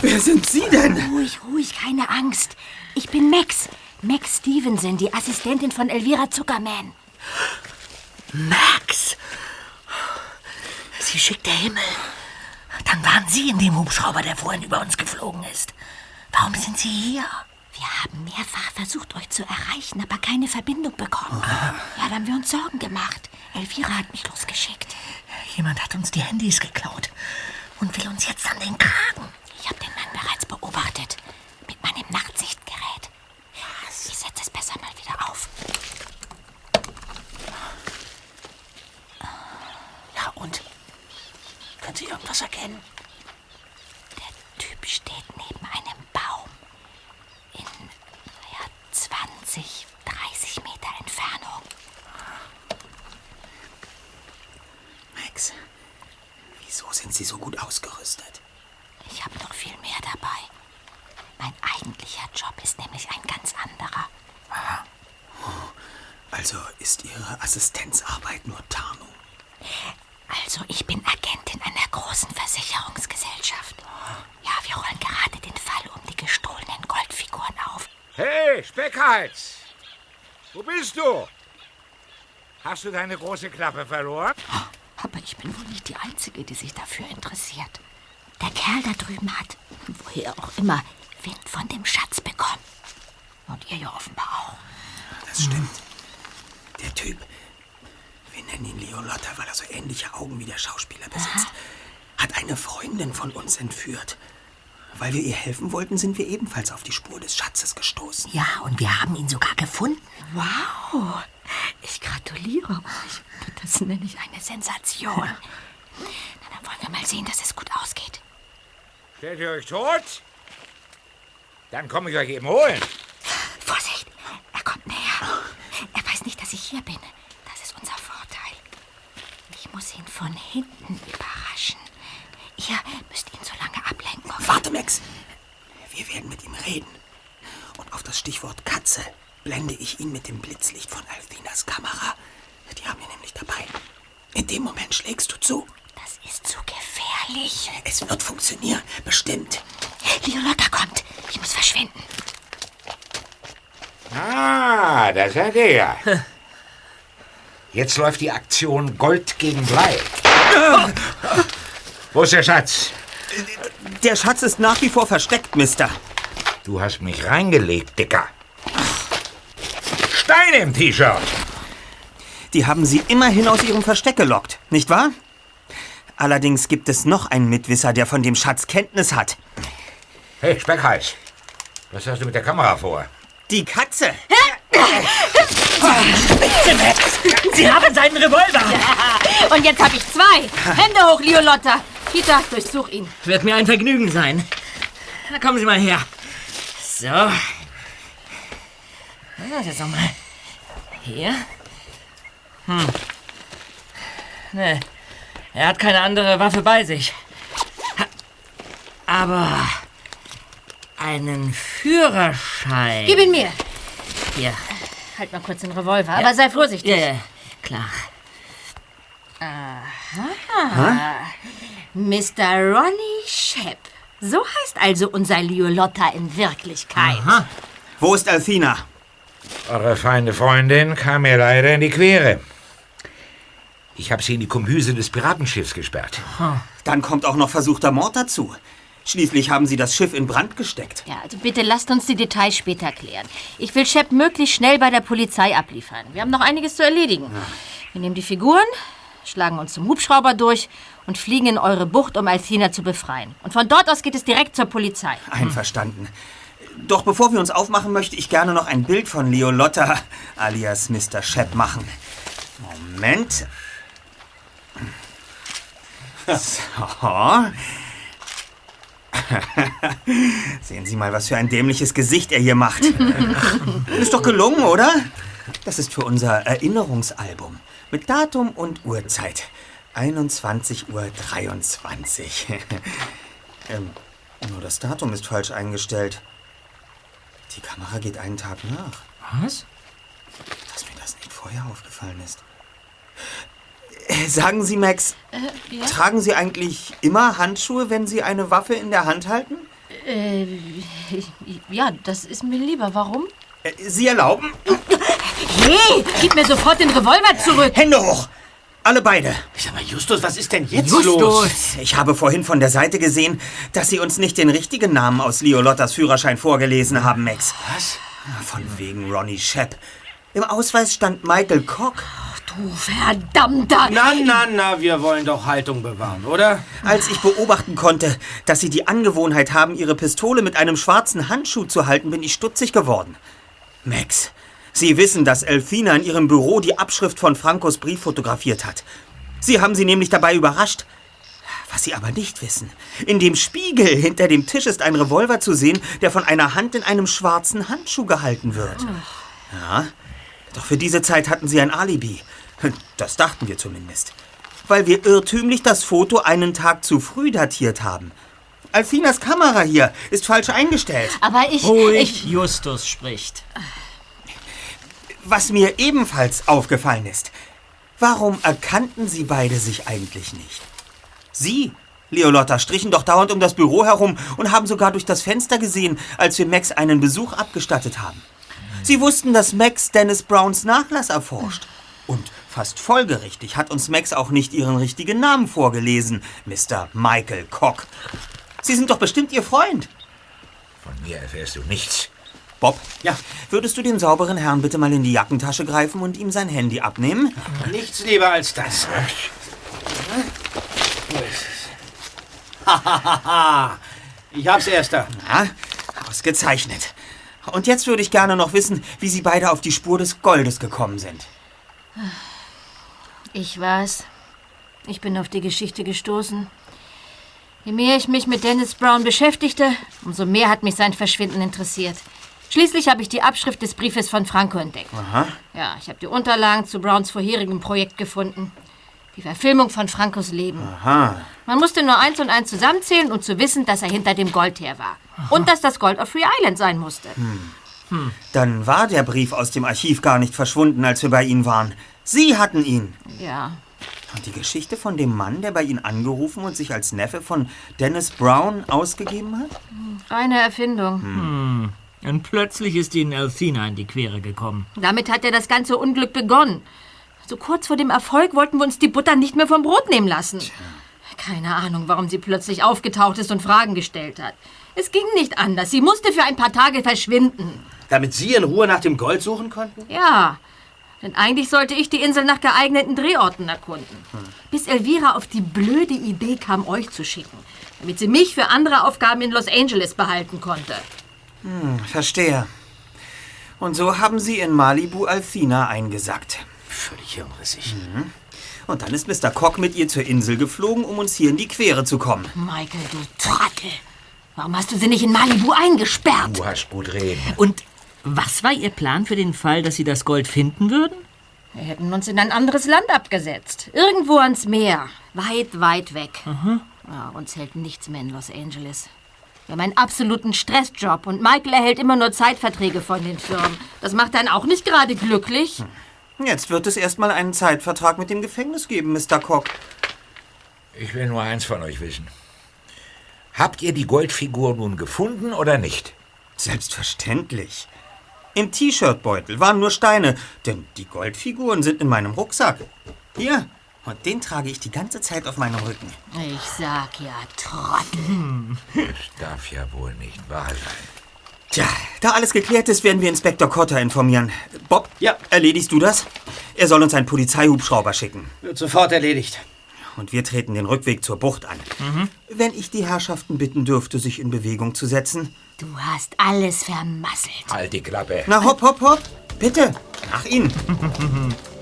Wer sind Sie denn? Ruhig, ruhig, keine Angst. Ich bin Max. Max Stevenson, die Assistentin von Elvira Zuckerman. Max! Sie schickt der Himmel. Dann waren Sie in dem Hubschrauber, der vorhin über uns geflogen ist. Warum sind Sie hier? Wir haben mehrfach versucht, euch zu erreichen, aber keine Verbindung bekommen. Ja, da haben wir uns Sorgen gemacht. Elvira hat mich losgeschickt. Jemand hat uns die Handys geklaut und will uns jetzt an den Kragen. Ich habe den Mann bereits beobachtet. Mit meinem Nachtsichtgerät. Besser mal wieder auf. Ja, und? Können Sie irgendwas erkennen? Der Typ steht neben einem Baum. In ja, 20, 30 Meter Entfernung. Max, wieso sind Sie so gut ausgerüstet? Ich habe noch viel mehr dabei. Mein eigentlicher Job ist nämlich ein ganz anderer. Also ist Ihre Assistenzarbeit nur Tarnung. Also, ich bin Agentin einer großen Versicherungsgesellschaft. Ja, wir rollen gerade den Fall um die gestohlenen Goldfiguren auf. Hey, Speckhals! Wo bist du? Hast du deine große Klappe verloren? Aber ich bin wohl nicht die Einzige, die sich dafür interessiert. Der Kerl da drüben hat, woher auch immer, Wind von dem Schatz bekommen. Und ihr ja offenbar auch. Das stimmt. Der Typ, wir nennen ihn Leolotta, weil er so ähnliche Augen wie der Schauspieler besitzt, hat eine Freundin von uns entführt. Weil wir ihr helfen wollten, sind wir ebenfalls auf die Spur des Schatzes gestoßen. Ja, und wir haben ihn sogar gefunden. Wow, ich gratuliere euch. Das nenne ich eine Sensation. Na, dann wollen wir mal sehen, dass es gut ausgeht. Stellt ihr euch tot? Dann komme ich euch eben holen. Vorsicht! Er kommt näher. Er weiß nicht, dass ich hier bin. Das ist unser Vorteil. Ich muss ihn von hinten überraschen. Ihr müsst ihn so lange ablenken. Warte, Max! Wir werden mit ihm reden. Und auf das Stichwort Katze blende ich ihn mit dem Blitzlicht von Alfinas Kamera. Die haben wir nämlich dabei. In dem Moment schlägst du zu. Das ist zu gefährlich. Es wird funktionieren, bestimmt. Leonetta kommt. Ich muss verschwinden. Ah, da seid ihr ja. Jetzt läuft die Aktion Gold gegen Blei. Wo ist der Schatz? Der Schatz ist nach wie vor versteckt, Mister. Du hast mich reingelegt, Dicker. Steine im T-Shirt. Die haben sie immerhin aus ihrem Versteck gelockt, nicht wahr? Allerdings gibt es noch einen Mitwisser, der von dem Schatz Kenntnis hat. Hey, Speckheiß. Was hast du mit der Kamera vor? Die Katze. Sie haben seinen Revolver. Und jetzt habe ich zwei. Hände hoch, Leolotta. Peter, durchsuch ihn. Wird mir ein Vergnügen sein. Na, kommen Sie mal her. So. Na, jetzt nochmal. Hier. Hm. Nee. Er hat keine andere Waffe bei sich. Aber einen Führerschein. Gib ihn mir. Hier. Halt mal kurz den Revolver, aber sei vorsichtig. Ja, ja, klar. Mr. Ronnie Shep. So heißt also unser Leolotta in Wirklichkeit. Wo ist Alfina? Eure feine Freundin kam mir leider in die Quere. Ich habe sie in die Kombüse des Piratenschiffs gesperrt. Dann kommt auch noch versuchter Mord dazu. Schließlich haben sie das Schiff in Brand gesteckt. Ja, also bitte lasst uns die Details später klären. Ich will Shep möglichst schnell bei der Polizei abliefern. Wir haben noch einiges zu erledigen. Wir nehmen die Figuren, schlagen uns zum Hubschrauber durch und fliegen in eure Bucht, um Alcina zu befreien. Und von dort aus geht es direkt zur Polizei. Einverstanden. Doch bevor wir uns aufmachen, möchte ich gerne noch ein Bild von Leolotta alias Mr. Shep machen. Moment. So. Sehen Sie mal, was für ein dämliches Gesicht er hier macht. Ist doch gelungen, oder? Das ist für unser Erinnerungsalbum. Mit Datum und Uhrzeit. 21.23 Uhr. ähm, nur das Datum ist falsch eingestellt. Die Kamera geht einen Tag nach. Was? Dass mir das nicht vorher aufgefallen ist. Äh, Sagen Sie, Max, ja? tragen Sie eigentlich immer Handschuhe, wenn Sie eine Waffe in der Hand halten? Äh, ja, das ist mir lieber. Warum? Äh, Sie erlauben? Hey, gib mir sofort den Revolver zurück. Hände hoch! Alle beide. Sag mal, Justus, was ist denn jetzt Justus! los? Ich habe vorhin von der Seite gesehen, dass Sie uns nicht den richtigen Namen aus Leolottas Führerschein vorgelesen haben, Max. Was? Von wegen Ronnie Shep. Im Ausweis stand Michael Koch. Du verdammter... Na, na, na, wir wollen doch Haltung bewahren, oder? Als ich beobachten konnte, dass Sie die Angewohnheit haben, Ihre Pistole mit einem schwarzen Handschuh zu halten, bin ich stutzig geworden. Max, Sie wissen, dass Elfina in Ihrem Büro die Abschrift von Frankos Brief fotografiert hat. Sie haben sie nämlich dabei überrascht. Was Sie aber nicht wissen, in dem Spiegel hinter dem Tisch ist ein Revolver zu sehen, der von einer Hand in einem schwarzen Handschuh gehalten wird. Ja, doch für diese Zeit hatten Sie ein Alibi. Das dachten wir zumindest. Weil wir irrtümlich das Foto einen Tag zu früh datiert haben. Alfinas Kamera hier ist falsch eingestellt. Aber ich... Ruhig, ich Justus spricht. Was mir ebenfalls aufgefallen ist, warum erkannten Sie beide sich eigentlich nicht? Sie, Leolotta, strichen doch dauernd um das Büro herum und haben sogar durch das Fenster gesehen, als wir Max einen Besuch abgestattet haben. Sie wussten, dass Max Dennis Browns Nachlass erforscht. Und fast folgerichtig hat uns Max auch nicht ihren richtigen Namen vorgelesen, Mr. Michael Koch. Sie sind doch bestimmt Ihr Freund. Von mir erfährst du nichts. Bob, ja, würdest du den sauberen Herrn bitte mal in die Jackentasche greifen und ihm sein Handy abnehmen? Nichts lieber als das. Wo ist es? Hahaha. ich hab's, Erster. Ja, ausgezeichnet. Und jetzt würde ich gerne noch wissen, wie Sie beide auf die Spur des Goldes gekommen sind. Ich weiß. Ich bin auf die Geschichte gestoßen. Je mehr ich mich mit Dennis Brown beschäftigte, umso mehr hat mich sein Verschwinden interessiert. Schließlich habe ich die Abschrift des Briefes von Franco entdeckt. Aha. Ja, ich habe die Unterlagen zu Browns vorherigem Projekt gefunden. Die Verfilmung von Frankos Leben. Aha. Man musste nur eins und eins zusammenzählen, um zu wissen, dass er hinter dem Gold her war. Und dass das Gold auf Free Island sein musste. Dann war der Brief aus dem Archiv gar nicht verschwunden, als wir bei Ihnen waren. Sie hatten ihn. Ja. Und die Geschichte von dem Mann, der bei Ihnen angerufen und sich als Neffe von Dennis Brown ausgegeben hat? Reine Erfindung. Und plötzlich ist ihnen Althina in die Quere gekommen. Damit hat ja das ganze Unglück begonnen. So kurz vor dem Erfolg wollten wir uns die Butter nicht mehr vom Brot nehmen lassen. Keine Ahnung, warum sie plötzlich aufgetaucht ist und Fragen gestellt hat. Es ging nicht anders. Sie musste für ein paar Tage verschwinden. Damit Sie in Ruhe nach dem Gold suchen konnten? Ja, denn eigentlich sollte ich die Insel nach geeigneten Drehorten erkunden. Bis Elvira auf die blöde Idee kam, euch zu schicken. Damit sie mich für andere Aufgaben in Los Angeles behalten konnte. Hm, verstehe. Und so haben Sie in Malibu Althina eingesackt. Völlig hirnrissig. Und dann ist Mr. Cock mit ihr zur Insel geflogen, um uns hier in die Quere zu kommen. Michael, du Trottel. Warum hast du sie nicht in Malibu eingesperrt? Du hast gut reden. Und was war ihr Plan für den Fall, dass sie das Gold finden würden? Wir hätten uns in ein anderes Land abgesetzt. Irgendwo ans Meer. Weit, weit weg. Ja, uns hält nichts mehr in Los Angeles. Wir haben einen absoluten Stressjob und Michael erhält immer nur Zeitverträge von den Firmen. Das macht einen auch nicht gerade glücklich. Jetzt wird es erstmal einen Zeitvertrag mit dem Gefängnis geben, Mr. Cock. Ich will nur eins von euch wissen. Habt ihr die Goldfigur nun gefunden oder nicht? Selbstverständlich. Im T-Shirt-Beutel waren nur Steine, denn die Goldfiguren sind in meinem Rucksack. Hier, und den trage ich die ganze Zeit auf meinem Rücken. Ich sag ja, Trottel. Das darf ja wohl nicht wahr sein. Tja, da alles geklärt ist, werden wir Inspektor Cotter informieren. Bob, Ja. erledigst du das? Er soll uns einen Polizeihubschrauber schicken. Wird sofort erledigt. Und wir treten den Rückweg zur Bucht an. Wenn ich die Herrschaften bitten dürfte, sich in Bewegung zu setzen. Du hast alles vermasselt. Halt die Klappe. Na, hopp, hopp, hopp. Bitte, nach Ihnen.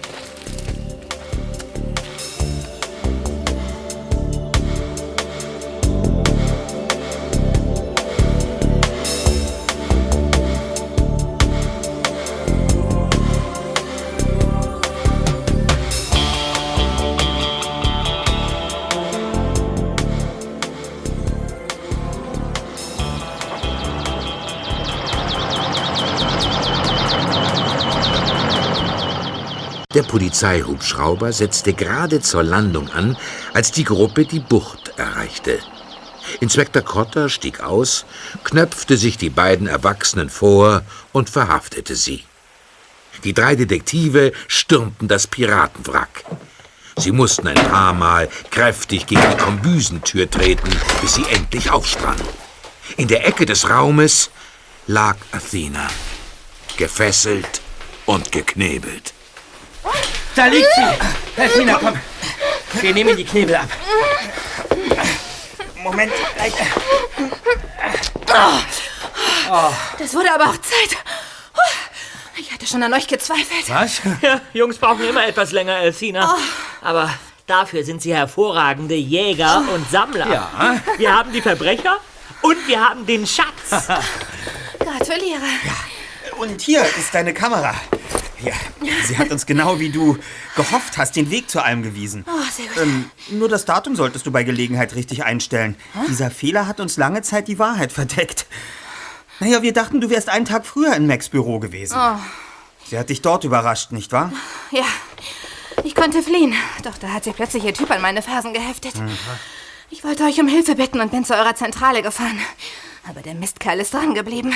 Der Polizeihubschrauber setzte gerade zur Landung an, als die Gruppe die Bucht erreichte. Inspektor Cotter stieg aus, knöpfte sich die beiden Erwachsenen vor und verhaftete sie. Die drei Detektive stürmten das Piratenwrack. Sie mussten ein paar Mal kräftig gegen die Kombüsentür treten, bis sie endlich aufsprang. In der Ecke des Raumes lag Athena, gefesselt und geknebelt. Da liegt sie. Helfina, komm. Wir nehmen die Knebel ab. Moment, gleich. Das wurde aber auch Zeit. Ich hatte schon an euch gezweifelt. Was? Ja, Jungs brauchen immer etwas länger, Althina. Aber dafür sind sie hervorragende Jäger und Sammler. Ja. Wir haben die Verbrecher und wir haben den Schatz. Gratuliere. Und hier ist deine Kamera. Ja, sie hat uns genau wie du gehofft hast den Weg zu allem gewiesen. Oh, sehr gut. Ähm, nur das Datum solltest du bei Gelegenheit richtig einstellen. Dieser Fehler hat uns lange Zeit die Wahrheit verdeckt. Naja, wir dachten, du wärst einen Tag früher in Macs Büro gewesen. Oh. Sie hat dich dort überrascht, nicht wahr? Ja, ich konnte fliehen. Doch da hat sich plötzlich ihr Typ an meine Fersen geheftet. Ich wollte euch um Hilfe bitten und bin zu eurer Zentrale gefahren. Aber der Mistkerl ist dran geblieben.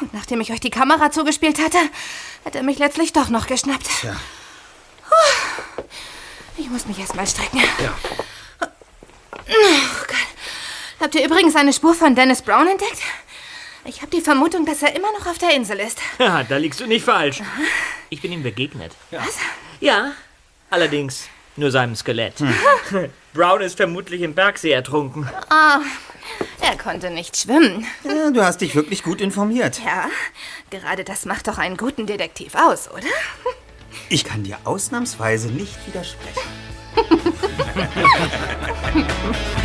Und nachdem ich euch die Kamera zugespielt hatte, hat er mich letztlich doch noch geschnappt. Puh. Ich muss mich erst mal strecken. Ja. Oh Gott. Habt ihr übrigens eine Spur von Dennis Brown entdeckt? Ich habe die Vermutung, dass er immer noch auf der Insel ist. Ja, da liegst du nicht falsch. Ich bin ihm begegnet. Was? Ja, allerdings nur seinem Skelett. Brown ist vermutlich im Bergsee ertrunken. Ah, er konnte nicht schwimmen. Ja, du hast dich wirklich gut informiert. Ja, gerade das macht doch einen guten Detektiv aus, oder? Ich kann dir ausnahmsweise nicht widersprechen.